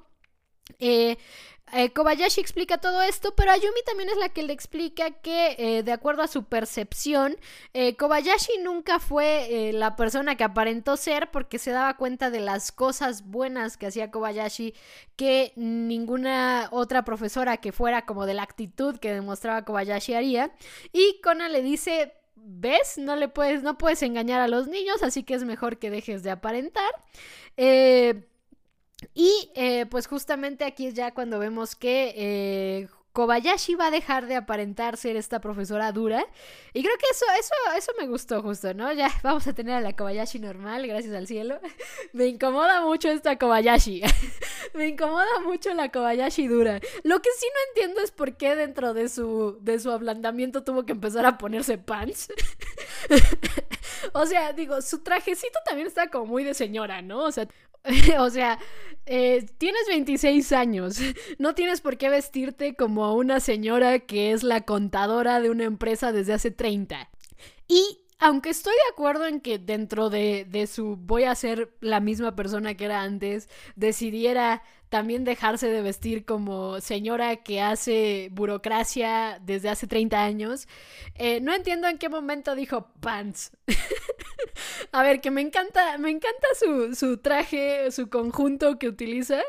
Eh, Kobayashi explica todo esto, pero Ayumi también es la que le explica que, eh, de acuerdo a su percepción, eh, Kobayashi nunca fue la persona que aparentó ser porque se daba cuenta de las cosas buenas que hacía Kobayashi que ninguna otra profesora que fuera como de la actitud que demostraba Kobayashi haría. Y Kona le dice, ¿ves? No le puedes, no puedes engañar a los niños, así que es mejor que dejes de aparentar. Eh y eh, pues justamente aquí es ya cuando vemos que eh, Kobayashi va a dejar de aparentar ser esta profesora dura. Y creo que eso, eso, eso me gustó justo, ¿no? Ya vamos a tener a la Kobayashi normal, gracias al cielo. me incomoda mucho esta Kobayashi. me incomoda mucho la Kobayashi dura. Lo que sí no entiendo es por qué dentro de su, de su ablandamiento tuvo que empezar a ponerse pants. o sea, digo, su trajecito también está como muy de señora, ¿no? O sea, o sea, eh, tienes 26 años, no tienes por qué vestirte como una señora que es la contadora de una empresa desde hace 30. Y aunque estoy de acuerdo en que dentro de, de, su voy a ser la misma persona que era antes, decidiera también dejarse de vestir como señora que hace burocracia desde hace 30 años, eh, no entiendo en qué momento dijo pants. a ver, que me encanta, me encanta su, su traje, su conjunto que utiliza.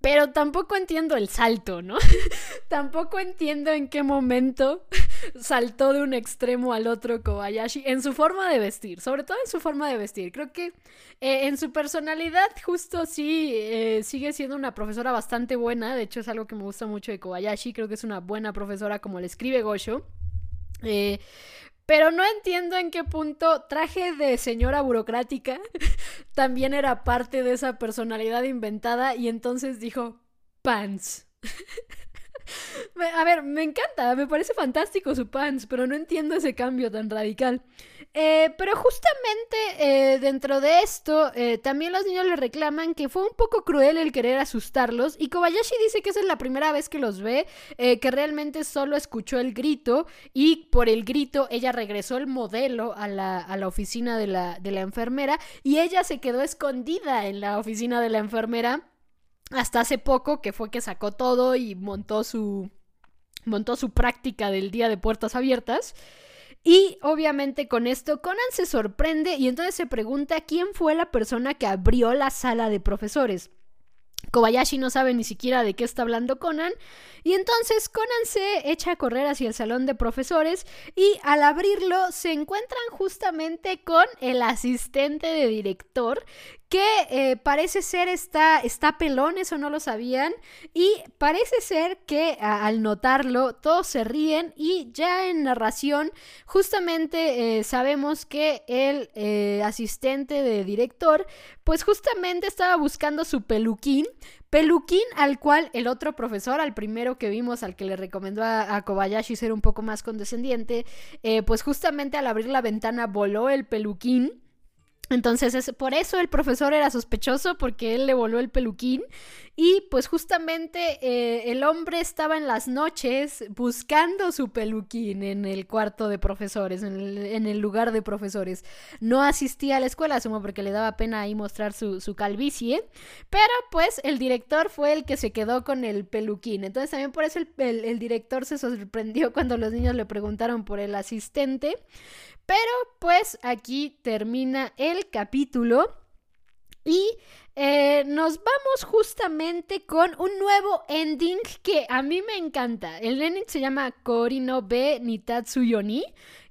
Pero tampoco entiendo el salto, ¿no? tampoco entiendo en qué momento saltó de un extremo al otro Kobayashi en su forma de vestir, sobre todo en su forma de vestir. Creo que eh, en su personalidad justo sí eh, sigue siendo una profesora bastante buena, de hecho es algo que me gusta mucho de Kobayashi, creo que es una buena profesora como le escribe Gosho. Eh, pero no entiendo en qué punto traje de señora burocrática también era parte de esa personalidad inventada y entonces dijo pants. A ver, me encanta, me parece fantástico su pants, pero no entiendo ese cambio tan radical. Eh, pero justamente eh, dentro de esto, eh, también los niños le reclaman que fue un poco cruel el querer asustarlos. Y Kobayashi dice que esa es la primera vez que los ve, que realmente solo escuchó el grito y por el grito ella regresó el modelo a la, a la oficina de la, de la enfermera y ella se quedó escondida en la oficina de la enfermera hasta hace poco, que fue que sacó todo y montó su, montó su práctica del día de puertas abiertas. Y obviamente con esto Conan se sorprende y entonces se pregunta quién fue la persona que abrió la sala de profesores. Kobayashi no sabe ni siquiera de qué está hablando Conan y entonces Conan se echa a correr hacia el salón de profesores y al abrirlo se encuentran justamente con el asistente de director que eh, parece ser está, está pelón, eso no lo sabían, y parece ser que al notarlo todos se ríen y ya en narración justamente eh, sabemos que el eh, asistente de director pues justamente estaba buscando su peluquín, peluquín al cual el otro profesor, al primero que vimos, al que le recomendó a, Kobayashi ser un poco más condescendiente, pues justamente al abrir la ventana voló el peluquín entonces, es, por eso el profesor era sospechoso, porque él le voló el peluquín. Y pues justamente eh, el hombre estaba en las noches buscando su peluquín en el cuarto de profesores, en el, lugar de profesores. No asistía a la escuela, asumo porque le daba pena ahí mostrar su, su calvicie. Pero pues el director fue el que se quedó con el peluquín. Entonces también por eso el director se sorprendió cuando los niños le preguntaron por el asistente. Pero pues aquí termina el capítulo. Y eh, nos vamos justamente con un nuevo ending que a mí me encanta. El ending se llama Korino Be Nitatsu Yoni.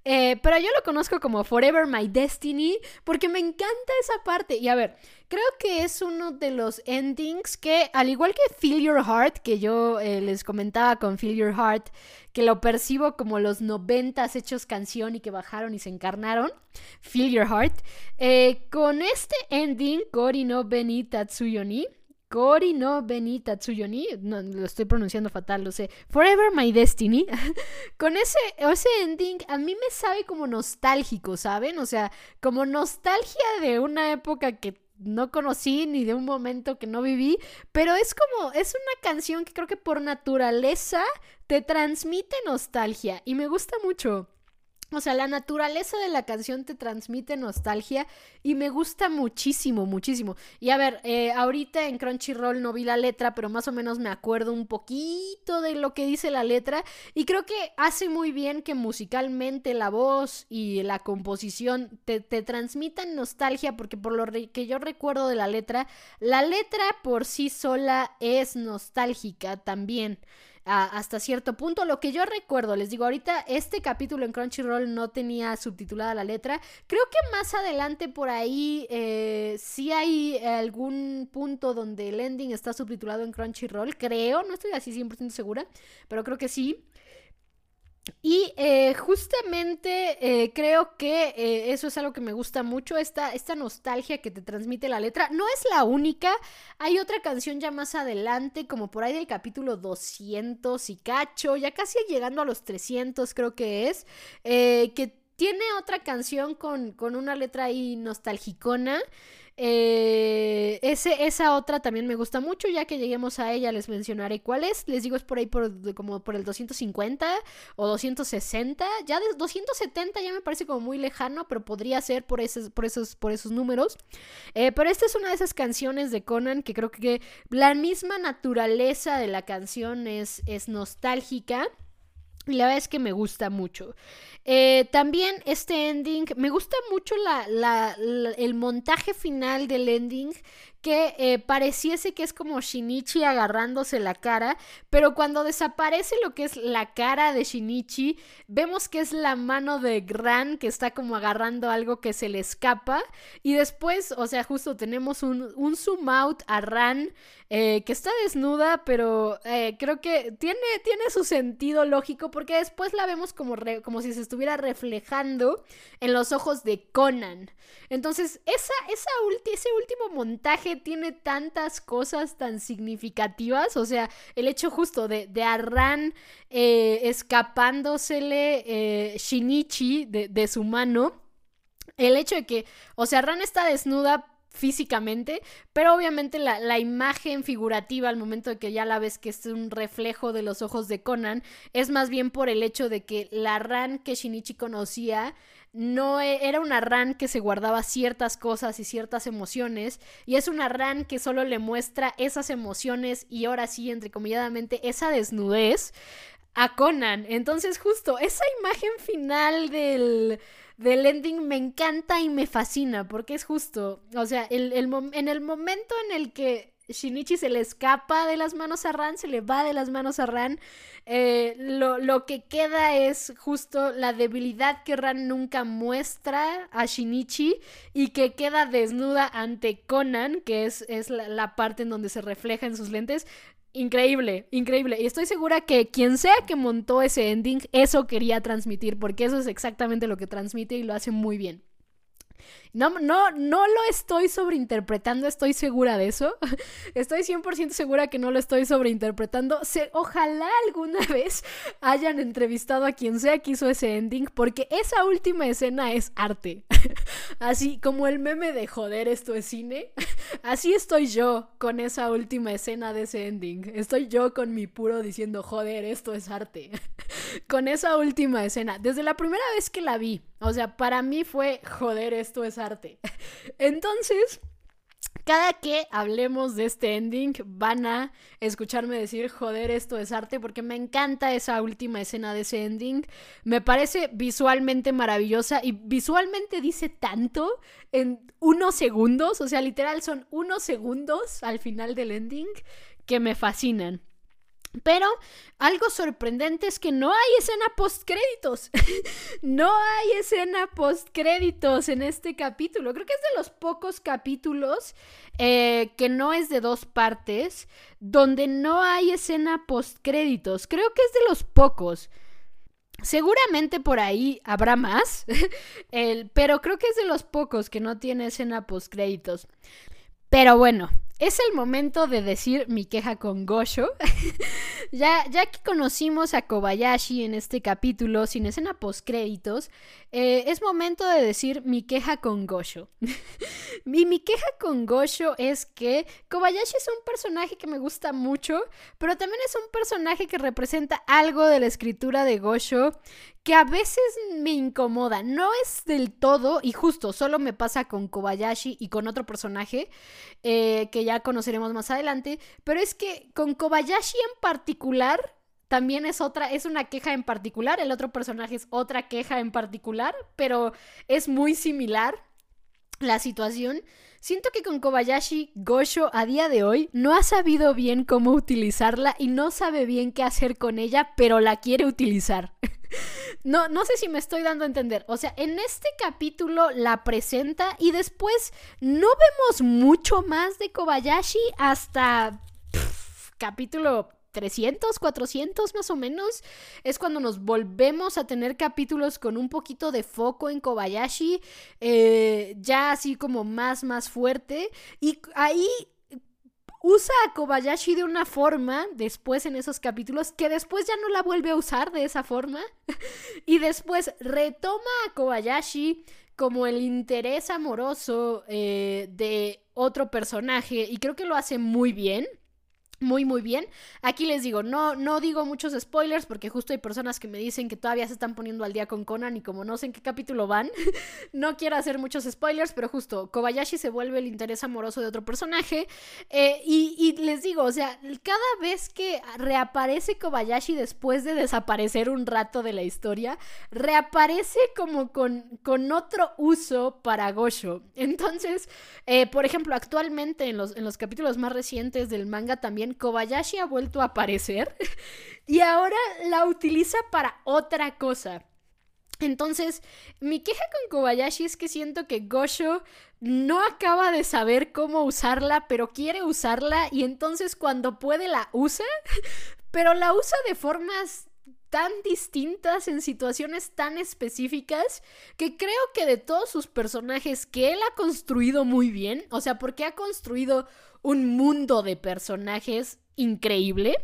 Eh, pero yo lo conozco como Forever My Destiny porque me encanta esa parte. Y a ver, creo que es uno de los endings que, al igual que Feel Your Heart, que yo eh, les comentaba con Feel Your Heart, que lo percibo como los noventas hechos canción y que bajaron y se encarnaron, Feel Your Heart, eh, con este ending, Kori no Beni Tatsuyoni, Kori no Beni Tatsuyoni, no, lo estoy pronunciando fatal, lo sé, Forever My Destiny, con ese, ese ending a mí me sabe como nostálgico, ¿saben? O sea, como nostalgia de una época que no conocí ni de un momento que no viví, pero es como, es una canción que creo que por naturaleza te transmite nostalgia y me gusta mucho. O sea, la naturaleza de la canción te transmite nostalgia y me gusta muchísimo, muchísimo. Y a ver, eh, ahorita en Crunchyroll no vi la letra, pero más o menos me acuerdo un poquito de lo que dice la letra y creo que hace muy bien que musicalmente la voz y la composición te, te transmitan nostalgia porque por lo que yo recuerdo de la letra, la letra por sí sola es nostálgica también hasta cierto punto. Lo que yo recuerdo, les digo, ahorita este capítulo en Crunchyroll no tenía subtitulada la letra. Creo que más adelante por ahí eh, sí hay algún punto donde el ending está subtitulado en Crunchyroll. Creo, no estoy así 100% segura, pero creo que sí. Y eh, justamente eh, creo que eh, eso es algo que me gusta mucho, esta, esta nostalgia que te transmite la letra. No es la única, hay otra canción ya más adelante, como por ahí del capítulo 200 y cacho, ya casi llegando a los 300 creo que es, que tiene otra canción con, con una letra ahí nostalgicona. Eh, ese, esa otra también me gusta mucho, ya que lleguemos a ella les mencionaré cuál es. Les digo, es por ahí por, como por el 250 o 260. Ya de 270 ya me parece como muy lejano, pero podría ser por esos, por esos, por esos números. Eh, pero esta es una de esas canciones de Conan que creo que la misma naturaleza de la canción es, es nostálgica. Y la verdad es que me gusta mucho. Eh, también este ending, me gusta mucho la, el montaje final del ending que eh, pareciese que es como Shinichi agarrándose la cara, pero cuando desaparece lo que es la cara de Shinichi, vemos que es la mano de Gran que está como agarrando algo que se le escapa, y después, o sea, justo tenemos un, un zoom out a Ran eh, que está desnuda, pero eh, creo que tiene, tiene su sentido lógico porque después la vemos como, como si se estuviera reflejando en los ojos de Conan. Entonces, esa, esa ese último montaje tiene tantas cosas tan significativas, o sea, el hecho justo de, de Arran eh, escapándosele Shinichi de, de su mano. El hecho de que, o sea, Ran está desnuda, físicamente, pero obviamente la, imagen figurativa al momento de que ya la ves que es un reflejo de los ojos de Conan, es más bien por el hecho de que la Ran que Shinichi conocía no e, era una Ran que se guardaba ciertas cosas y ciertas emociones, y es una Ran que solo le muestra esas emociones y ahora sí, entrecomilladamente, esa desnudez a Conan. Entonces, justo esa imagen final del del ending me encanta y me fascina porque es justo, o sea, el, en el momento en el que Shinichi se le escapa de las manos a Ran, se le va de las manos a Ran, eh, lo, lo, que queda es justo la debilidad que Ran nunca muestra a Shinichi y que queda desnuda ante Conan, que es, es la parte en donde se refleja en sus lentes. Increíble, increíble. Y estoy segura que quien sea que montó ese ending, eso quería transmitir, porque eso es exactamente lo que transmite y lo hace muy bien. No, no, no lo estoy sobreinterpretando, estoy segura de eso. Estoy 100% segura que no lo estoy sobreinterpretando. ojalá alguna vez hayan entrevistado a quien sea que hizo ese ending, porque esa última escena es arte. Así como el meme de joder, esto es cine. Así estoy yo con esa última escena de ese ending. Estoy yo con mi puro diciendo, joder, esto es arte. Con esa última escena. Desde la primera vez que la vi. O sea, para mí fue, joder, esto es arte. Entonces, cada que hablemos de este ending van a escucharme decir, joder, esto es arte, porque me encanta esa última escena de ese ending. Me parece visualmente maravillosa y visualmente dice tanto en unos segundos, o sea, literal son unos segundos al final del ending que me fascinan. Pero algo sorprendente es que no hay escena post créditos. no hay escena post créditos en este capítulo. Creo que es de los pocos capítulos eh, que no es de dos partes donde no hay escena post créditos. Creo que es de los pocos. Seguramente por ahí habrá más, pero creo que es de los pocos que no tiene escena post créditos. Pero bueno, es el momento de decir mi queja con Gosho. ya, ya que conocimos a Kobayashi en este capítulo sin escena post créditos, eh, es momento de decir mi queja con Gosho. mi, mi queja con Gosho es que Kobayashi es un personaje que me gusta mucho, pero también es un personaje que representa algo de la escritura de Gosho que a veces me incomoda. No es del todo, y justo solo me pasa con Kobayashi y con otro personaje eh, que ya conoceremos más adelante, pero es que con Kobayashi en particular también es otra, es una queja en particular, el otro personaje es otra queja en particular, pero es muy similar la situación. Siento que con Kobayashi, Gosho a día de hoy no ha sabido bien cómo utilizarla y no sabe bien qué hacer con ella, pero la quiere utilizar. No, no sé si me estoy dando a entender. O sea, en este capítulo la presenta y después no vemos mucho más de Kobayashi hasta capítulo 300, 400 más o menos, es cuando nos volvemos a tener capítulos con un poquito de foco en Kobayashi, eh, ya así como más, más fuerte. Y ahí usa a Kobayashi de una forma después en esos capítulos que después ya no la vuelve a usar de esa forma y después retoma a Kobayashi como el interés amoroso eh, de otro personaje y creo que lo hace muy bien muy muy bien. Aquí les digo, no, no digo muchos spoilers porque justo hay personas que me dicen que todavía se están poniendo al día con Conan y como no sé en qué capítulo van, no quiero hacer muchos spoilers, pero justo Kobayashi se vuelve el interés amoroso de otro personaje eh, y, y, les digo, o sea, cada vez que reaparece Kobayashi después de desaparecer un rato de la historia, reaparece como con, con otro uso para Gosho. Entonces, eh, por ejemplo, actualmente en los, en los capítulos más recientes del manga también Kobayashi ha vuelto a aparecer y ahora la utiliza para otra cosa. Entonces, mi queja con Kobayashi es que siento que Gosho no acaba de saber cómo usarla, pero quiere usarla y entonces cuando puede la usa, pero la usa de formas tan distintas en situaciones tan específicas que creo que de todos sus personajes que él ha construido muy bien, o sea, porque ha construido un mundo de personajes increíble.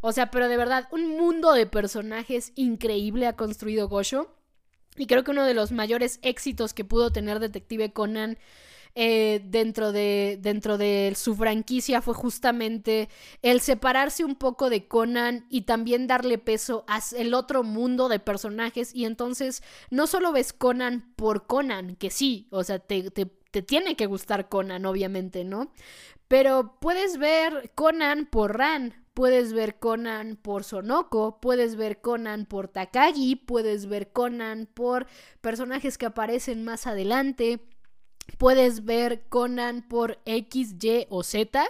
O sea, pero de verdad, un mundo de personajes increíble ha construido Gosho. Y creo que uno de los mayores éxitos que pudo tener Detective Conan eh, dentro, de, dentro de su franquicia fue justamente el separarse un poco de Conan y también darle peso a el otro mundo de personajes. Y entonces no solo ves Conan por Conan, que sí, o sea, te, te, te tiene que gustar Conan, obviamente, ¿no? Pero puedes ver Conan por Ran, puedes ver Conan por Sonoko, puedes ver Conan por Takagi, puedes ver Conan por personajes que aparecen más adelante. Puedes ver Conan por X, Y o Z.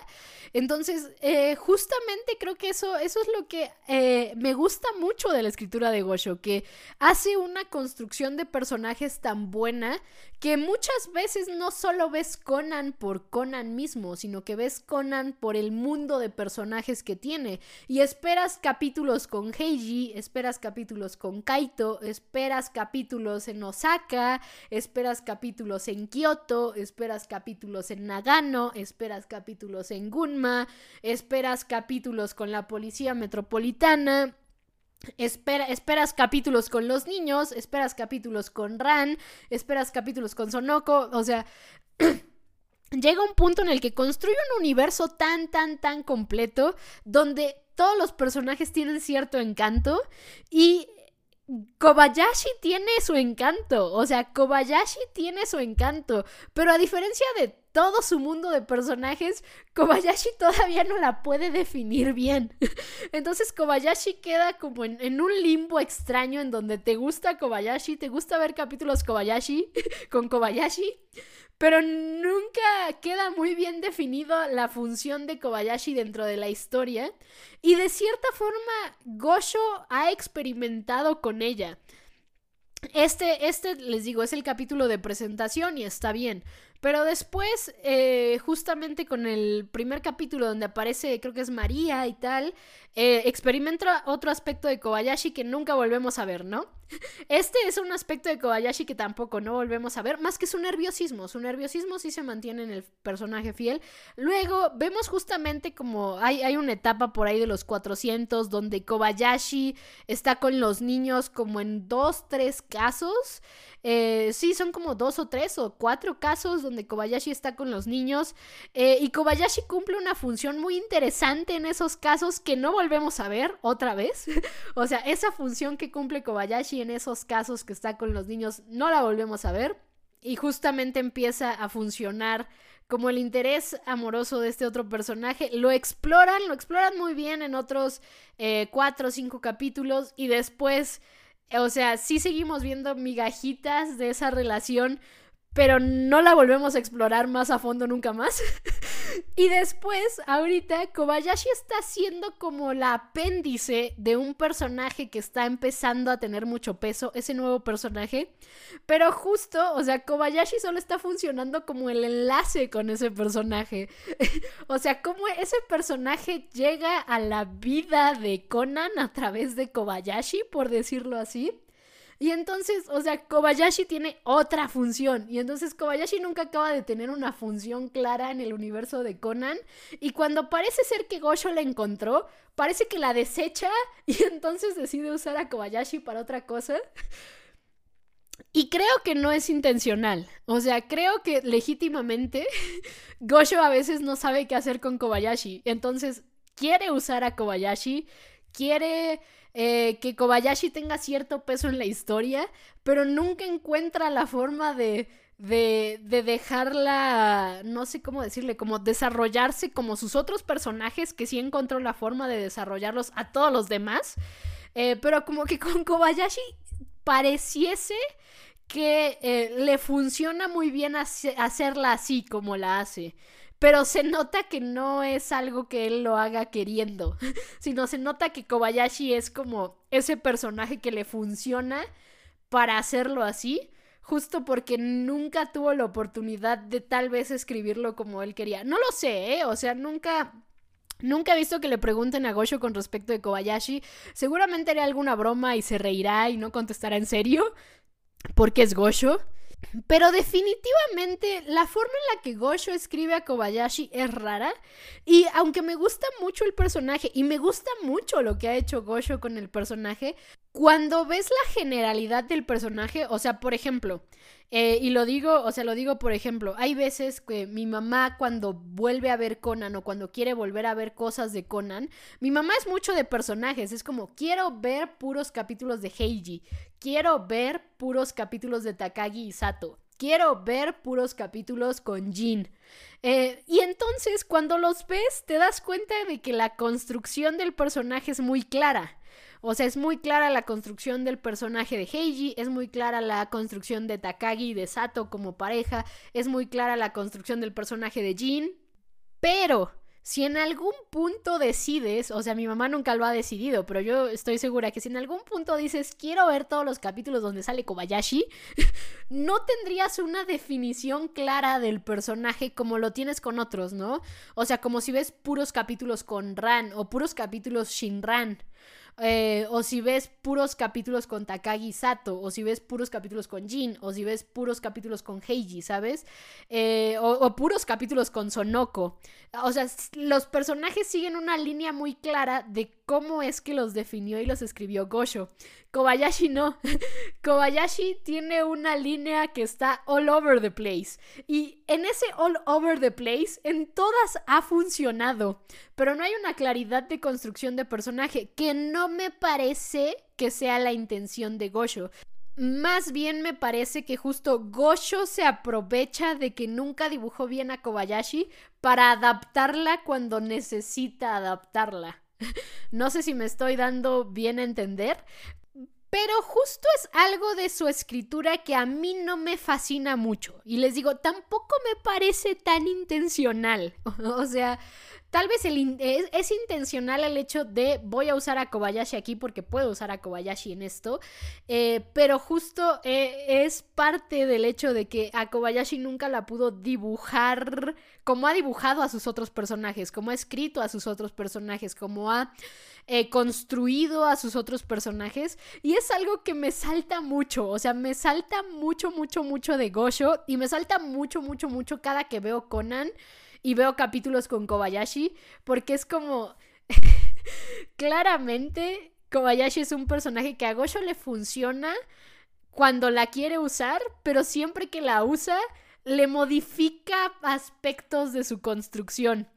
Entonces, eh, justamente creo que eso, eso es lo que eh, me gusta mucho de la escritura de Gosho, que hace una construcción de personajes tan buena que muchas veces no solo ves Conan por Conan mismo, sino que ves Conan por el mundo de personajes que tiene. Y esperas capítulos con Heiji, esperas capítulos con Kaito, esperas capítulos en Osaka, esperas capítulos en Kyoto, esperas capítulos en Nagano, esperas capítulos en Gunma, esperas capítulos con la policía metropolitana, esperas capítulos con los niños, esperas capítulos con Ran, esperas capítulos con Sonoko, o sea, llega un punto en el que construye un universo tan, tan, tan completo donde todos los personajes tienen cierto encanto y Kobayashi tiene su encanto, o sea, Kobayashi tiene su encanto, pero a diferencia de todo su mundo de personajes, Kobayashi todavía no la puede definir bien. Entonces Kobayashi queda como en, un limbo extraño en donde te gusta Kobayashi, te gusta ver capítulos Kobayashi con Kobayashi, pero nunca queda muy bien definido la función de Kobayashi dentro de la historia. Y de cierta forma, Gosho ha experimentado con ella. Este, este, les digo, es el capítulo de presentación y está bien. Pero después, eh, justamente con el primer capítulo donde aparece, creo que es María y tal, eh, experimenta otro aspecto de Kobayashi que nunca volvemos a ver, ¿no? Este es un aspecto de Kobayashi que tampoco no volvemos a ver, más que su nerviosismo. Su nerviosismo sí se mantiene en el personaje fiel. Luego vemos justamente como hay, hay una etapa por ahí de los 400 donde Kobayashi está con los niños como en dos, tres casos. Eh, sí, son como dos o tres o cuatro casos donde Kobayashi está con los niños. Eh, y Kobayashi cumple una función muy interesante en esos casos que no volvemos a ver otra vez. o sea, esa función que cumple Kobayashi en esos casos que está con los niños no la volvemos a ver. Y justamente empieza a funcionar como el interés amoroso de este otro personaje. Lo exploran, lo exploran muy bien en otros eh, cuatro o cinco capítulos y después o sea, sí seguimos viendo migajitas de esa relación, pero no la volvemos a explorar más a fondo nunca más. y después, ahorita, Kobayashi está siendo como la apéndice de un personaje que está empezando a tener mucho peso, ese nuevo personaje. Pero justo, o sea, Kobayashi solo está funcionando como el enlace con ese personaje. o sea, como ese personaje llega a la vida de Conan a través de Kobayashi, por decirlo así. Y entonces, o sea, Kobayashi tiene otra función. Y entonces Kobayashi nunca acaba de tener una función clara en el universo de Conan. Y cuando parece ser que Gosho la encontró, parece que la desecha y entonces decide usar a Kobayashi para otra cosa. Y creo que no es intencional. O sea, creo que legítimamente Gosho a veces no sabe qué hacer con Kobayashi. Entonces quiere usar a Kobayashi, quiere eh, que Kobayashi tenga cierto peso en la historia, pero nunca encuentra la forma de, de, de dejarla, no sé cómo decirle, como desarrollarse como sus otros personajes, que sí encontró la forma de desarrollarlos a todos los demás, eh, pero como que con Kobayashi pareciese que eh, le funciona muy bien hacerla así como la hace pero se nota que no es algo que él lo haga queriendo, sino se nota que Kobayashi es como ese personaje que le funciona para hacerlo así, justo porque nunca tuvo la oportunidad de tal vez escribirlo como él quería. No lo sé, ¿eh? o sea, nunca... Nunca he visto que le pregunten a Gosho con respecto de Kobayashi. Seguramente haré alguna broma y se reirá y no contestará en serio. Porque es Gosho. Pero definitivamente la forma en la que Gosho escribe a Kobayashi es rara. Y aunque me gusta mucho el personaje y me gusta mucho lo que ha hecho Gosho con el personaje, cuando ves la generalidad del personaje, o sea, por ejemplo, eh, y lo digo, o sea, lo digo por ejemplo, hay veces que mi mamá cuando vuelve a ver Conan o cuando quiere volver a ver cosas de Conan, mi mamá es mucho de personajes, es como quiero ver puros capítulos de Heiji, quiero ver puros capítulos de Takagi y Sato, quiero ver puros capítulos con Jin. Eh, y entonces cuando los ves te das cuenta de que la construcción del personaje es muy clara. O sea, es muy clara la construcción del personaje de Heiji, es muy clara la construcción de Takagi y de Sato como pareja, es muy clara la construcción del personaje de Jin, pero si en algún punto decides, o sea, mi mamá nunca lo ha decidido, pero yo estoy segura que si en algún punto dices, quiero ver todos los capítulos donde sale Kobayashi, no tendrías una definición clara del personaje como lo tienes con otros, ¿no? O sea, como si ves puros capítulos con Ran o puros capítulos Shinran. Eh, o si ves puros capítulos con Takagi Sato, o si ves puros capítulos con Jin, o si ves puros capítulos con Heiji, ¿sabes? Eh, o, puros capítulos con Sonoko. O sea, los personajes siguen una línea muy clara de cómo es que los definió y los escribió Gosho. Kobayashi no. Kobayashi tiene una línea que está all over the place. Y en ese all over the place, en todas ha funcionado. Pero no hay una claridad de construcción de personaje que no me parece que sea la intención de Gosho. Más bien me parece que justo Gosho se aprovecha de que nunca dibujó bien a Kobayashi para adaptarla cuando necesita adaptarla. No sé si me estoy dando bien a entender, pero justo es algo de su escritura que a mí no me fascina mucho. Y les digo, tampoco me parece tan intencional. o sea, Tal vez es, intencional el hecho de voy a usar a Kobayashi aquí porque puedo usar a Kobayashi en esto, eh, pero justo eh, es parte del hecho de que a Kobayashi nunca la pudo dibujar como ha dibujado a sus otros personajes, como ha escrito a sus otros personajes, como ha eh, construido a sus otros personajes. Y es algo que me salta mucho, o sea, me salta mucho, mucho, mucho de Gosho y me salta mucho, mucho, mucho cada que veo Conan y veo capítulos con Kobayashi porque es como claramente Kobayashi es un personaje que a Gosho le funciona cuando la quiere usar, pero siempre que la usa le modifica aspectos de su construcción.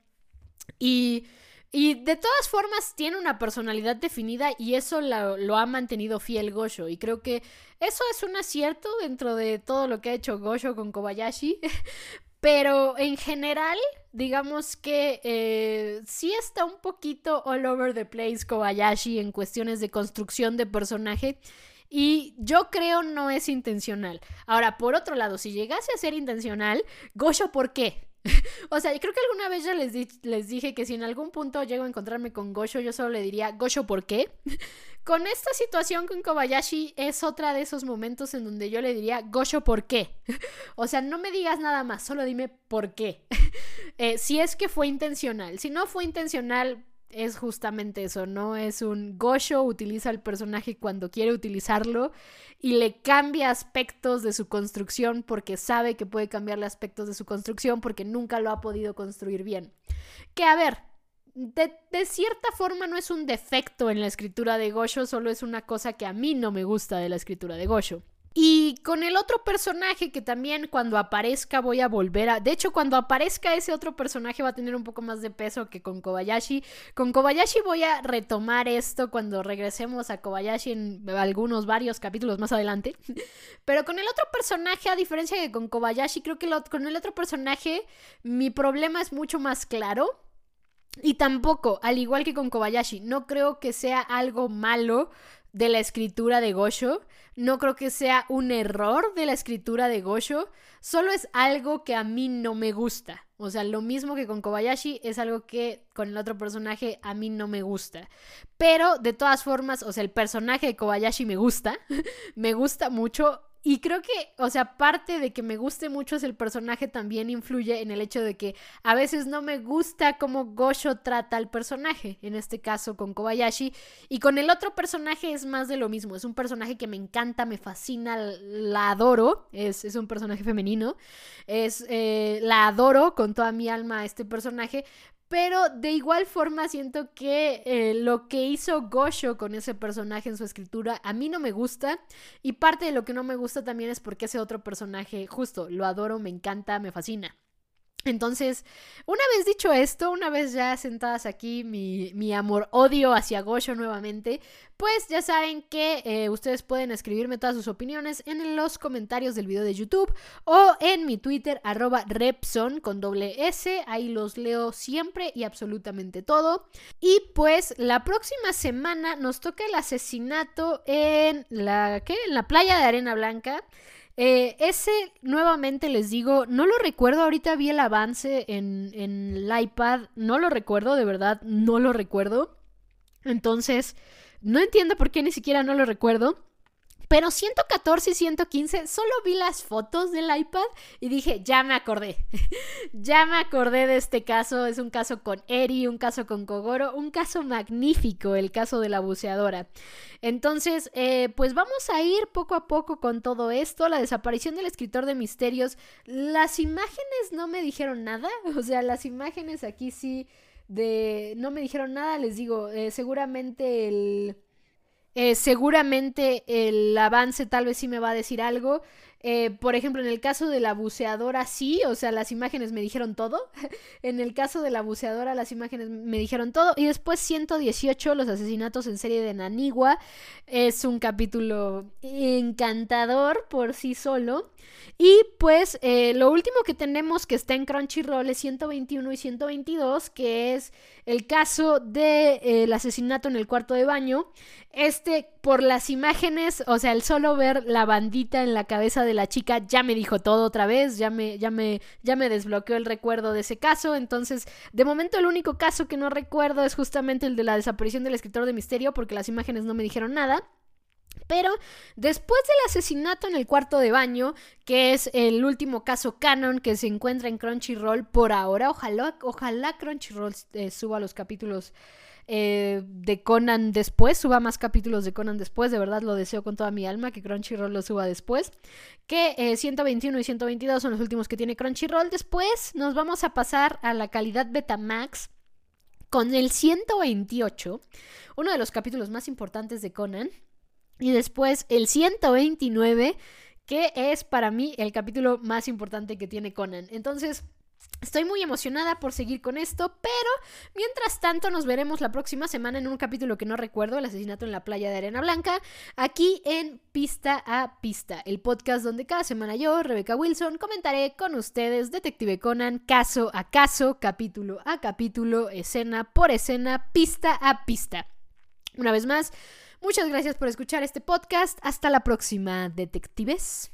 Y, y de todas formas tiene una personalidad definida y eso lo, ha mantenido fiel Gosho. Y creo que eso es un acierto dentro de todo lo que ha hecho Gosho con Kobayashi. Pero en general, digamos que eh, sí está un poquito all over the place Kobayashi en cuestiones de construcción de personaje. Y yo creo no es intencional. Ahora, por otro lado, si llegase a ser intencional, Gosho, ¿por qué? o sea, creo que alguna vez ya les, les dije que si en algún punto llego a encontrarme con Gosho, yo solo le diría, Gosho, ¿por qué? con esta situación con Kobayashi es otra de esos momentos en donde yo le diría, Gosho, ¿por qué? o sea, no me digas nada más, solo dime por qué. Eh, si es que fue intencional. Si no fue intencional, es justamente eso, ¿no? Es un Gosho utiliza al personaje cuando quiere utilizarlo y le cambia aspectos de su construcción porque sabe que puede cambiarle aspectos de su construcción porque nunca lo ha podido construir bien. Que a ver, de, de, cierta forma no es un defecto en la escritura de Gosho, solo es una cosa que a mí no me gusta de la escritura de Gosho. Y con el otro personaje que también cuando aparezca voy a volver a... De hecho, cuando aparezca ese otro personaje va a tener un poco más de peso que con Kobayashi. Con Kobayashi voy a retomar esto cuando regresemos a Kobayashi en algunos, varios capítulos más adelante. Pero con el otro personaje, a diferencia de con Kobayashi, creo que con el otro personaje mi problema es mucho más claro. Y tampoco, al igual que con Kobayashi, no creo que sea algo malo de la escritura de Gosho. No creo que sea un error de la escritura de Gosho. Solo es algo que a mí no me gusta. O sea, lo mismo que con Kobayashi es algo que con el otro personaje a mí no me gusta. Pero de todas formas, o sea, el personaje de Kobayashi me gusta. me gusta mucho. Y creo que, o sea, parte de que me guste mucho es el personaje también influye en el hecho de que a veces no me gusta cómo Gosho trata al personaje, en este caso con Kobayashi, y con el otro personaje es más de lo mismo, es un personaje que me encanta, me fascina, la adoro, es, un personaje femenino, es, eh, la adoro con toda mi alma a este personaje, pero de igual forma siento que eh, lo que hizo Gosho con ese personaje en su escritura a mí no me gusta. Y parte de lo que no me gusta también es porque ese otro personaje, justo, lo adoro, me encanta, me fascina. Entonces, una vez dicho esto, una vez ya sentadas aquí mi, amor-odio hacia Gosho nuevamente, pues ya saben que eh, ustedes pueden escribirme todas sus opiniones en los comentarios del video de YouTube o en mi Twitter, arroba Repson con doble S, ahí los leo siempre y absolutamente todo. Y pues la próxima semana nos toca el asesinato en la, ¿qué? En la playa de Arena Blanca. Eh, ese, nuevamente les digo, no lo recuerdo, ahorita vi el avance en, en el iPad, no lo recuerdo, de verdad, no lo recuerdo. Entonces, no entiendo por qué ni siquiera no lo recuerdo. Pero 114 y 115, solo vi las fotos del iPad y dije, ya me acordé. ya me acordé de este caso. Es un caso con Eri, un caso con Kogoro, un caso magnífico, el caso de la buceadora. Entonces, eh, pues vamos a ir poco a poco con todo esto. La desaparición del escritor de misterios. Las imágenes no me dijeron nada. O sea, las imágenes aquí sí de... No me dijeron nada. Les digo, eh, seguramente el Eh, seguramente el avance tal vez sí me va a decir algo. Eh, por ejemplo, en el caso de la buceadora sí, o sea, las imágenes me dijeron todo. en el caso de la buceadora las imágenes me dijeron todo. Y después 118, los asesinatos en serie de Nanigua. Es un capítulo encantador por sí solo. Y pues eh, lo último que tenemos que está en Crunchyroll es 121 y 122, que es el caso del de, asesinato en el cuarto de baño. Este, por las imágenes, o sea, el solo ver la bandita en la cabeza de la chica ya me dijo todo otra vez, ya me, ya me, ya me desbloqueó el recuerdo de ese caso. Entonces, de momento el único caso que no recuerdo es justamente el de la desaparición del escritor de misterio, porque las imágenes no me dijeron nada. Pero después del asesinato en el cuarto de baño, que es el último caso canon que se encuentra en Crunchyroll por ahora, ojalá, ojalá Crunchyroll eh, suba los capítulos eh, de Conan después, suba más capítulos de Conan después, de verdad lo deseo con toda mi alma que Crunchyroll lo suba después, que 121 eh, y 122 son los últimos que tiene Crunchyroll, después nos vamos a pasar a la calidad Betamax con el 128, uno de los capítulos más importantes de Conan, y después el 129, que es para mí el capítulo más importante que tiene Conan. Entonces... Estoy muy emocionada por seguir con esto, pero mientras tanto nos veremos la próxima semana en un capítulo que no recuerdo, el asesinato en la playa de Arena Blanca, aquí en Pista a Pista, el podcast donde cada semana yo, Rebeca Wilson, comentaré con ustedes Detective Conan caso a caso, capítulo a capítulo, escena por escena, pista a pista. Una vez más, Muchas gracias por escuchar este podcast. Hasta la próxima, detectives.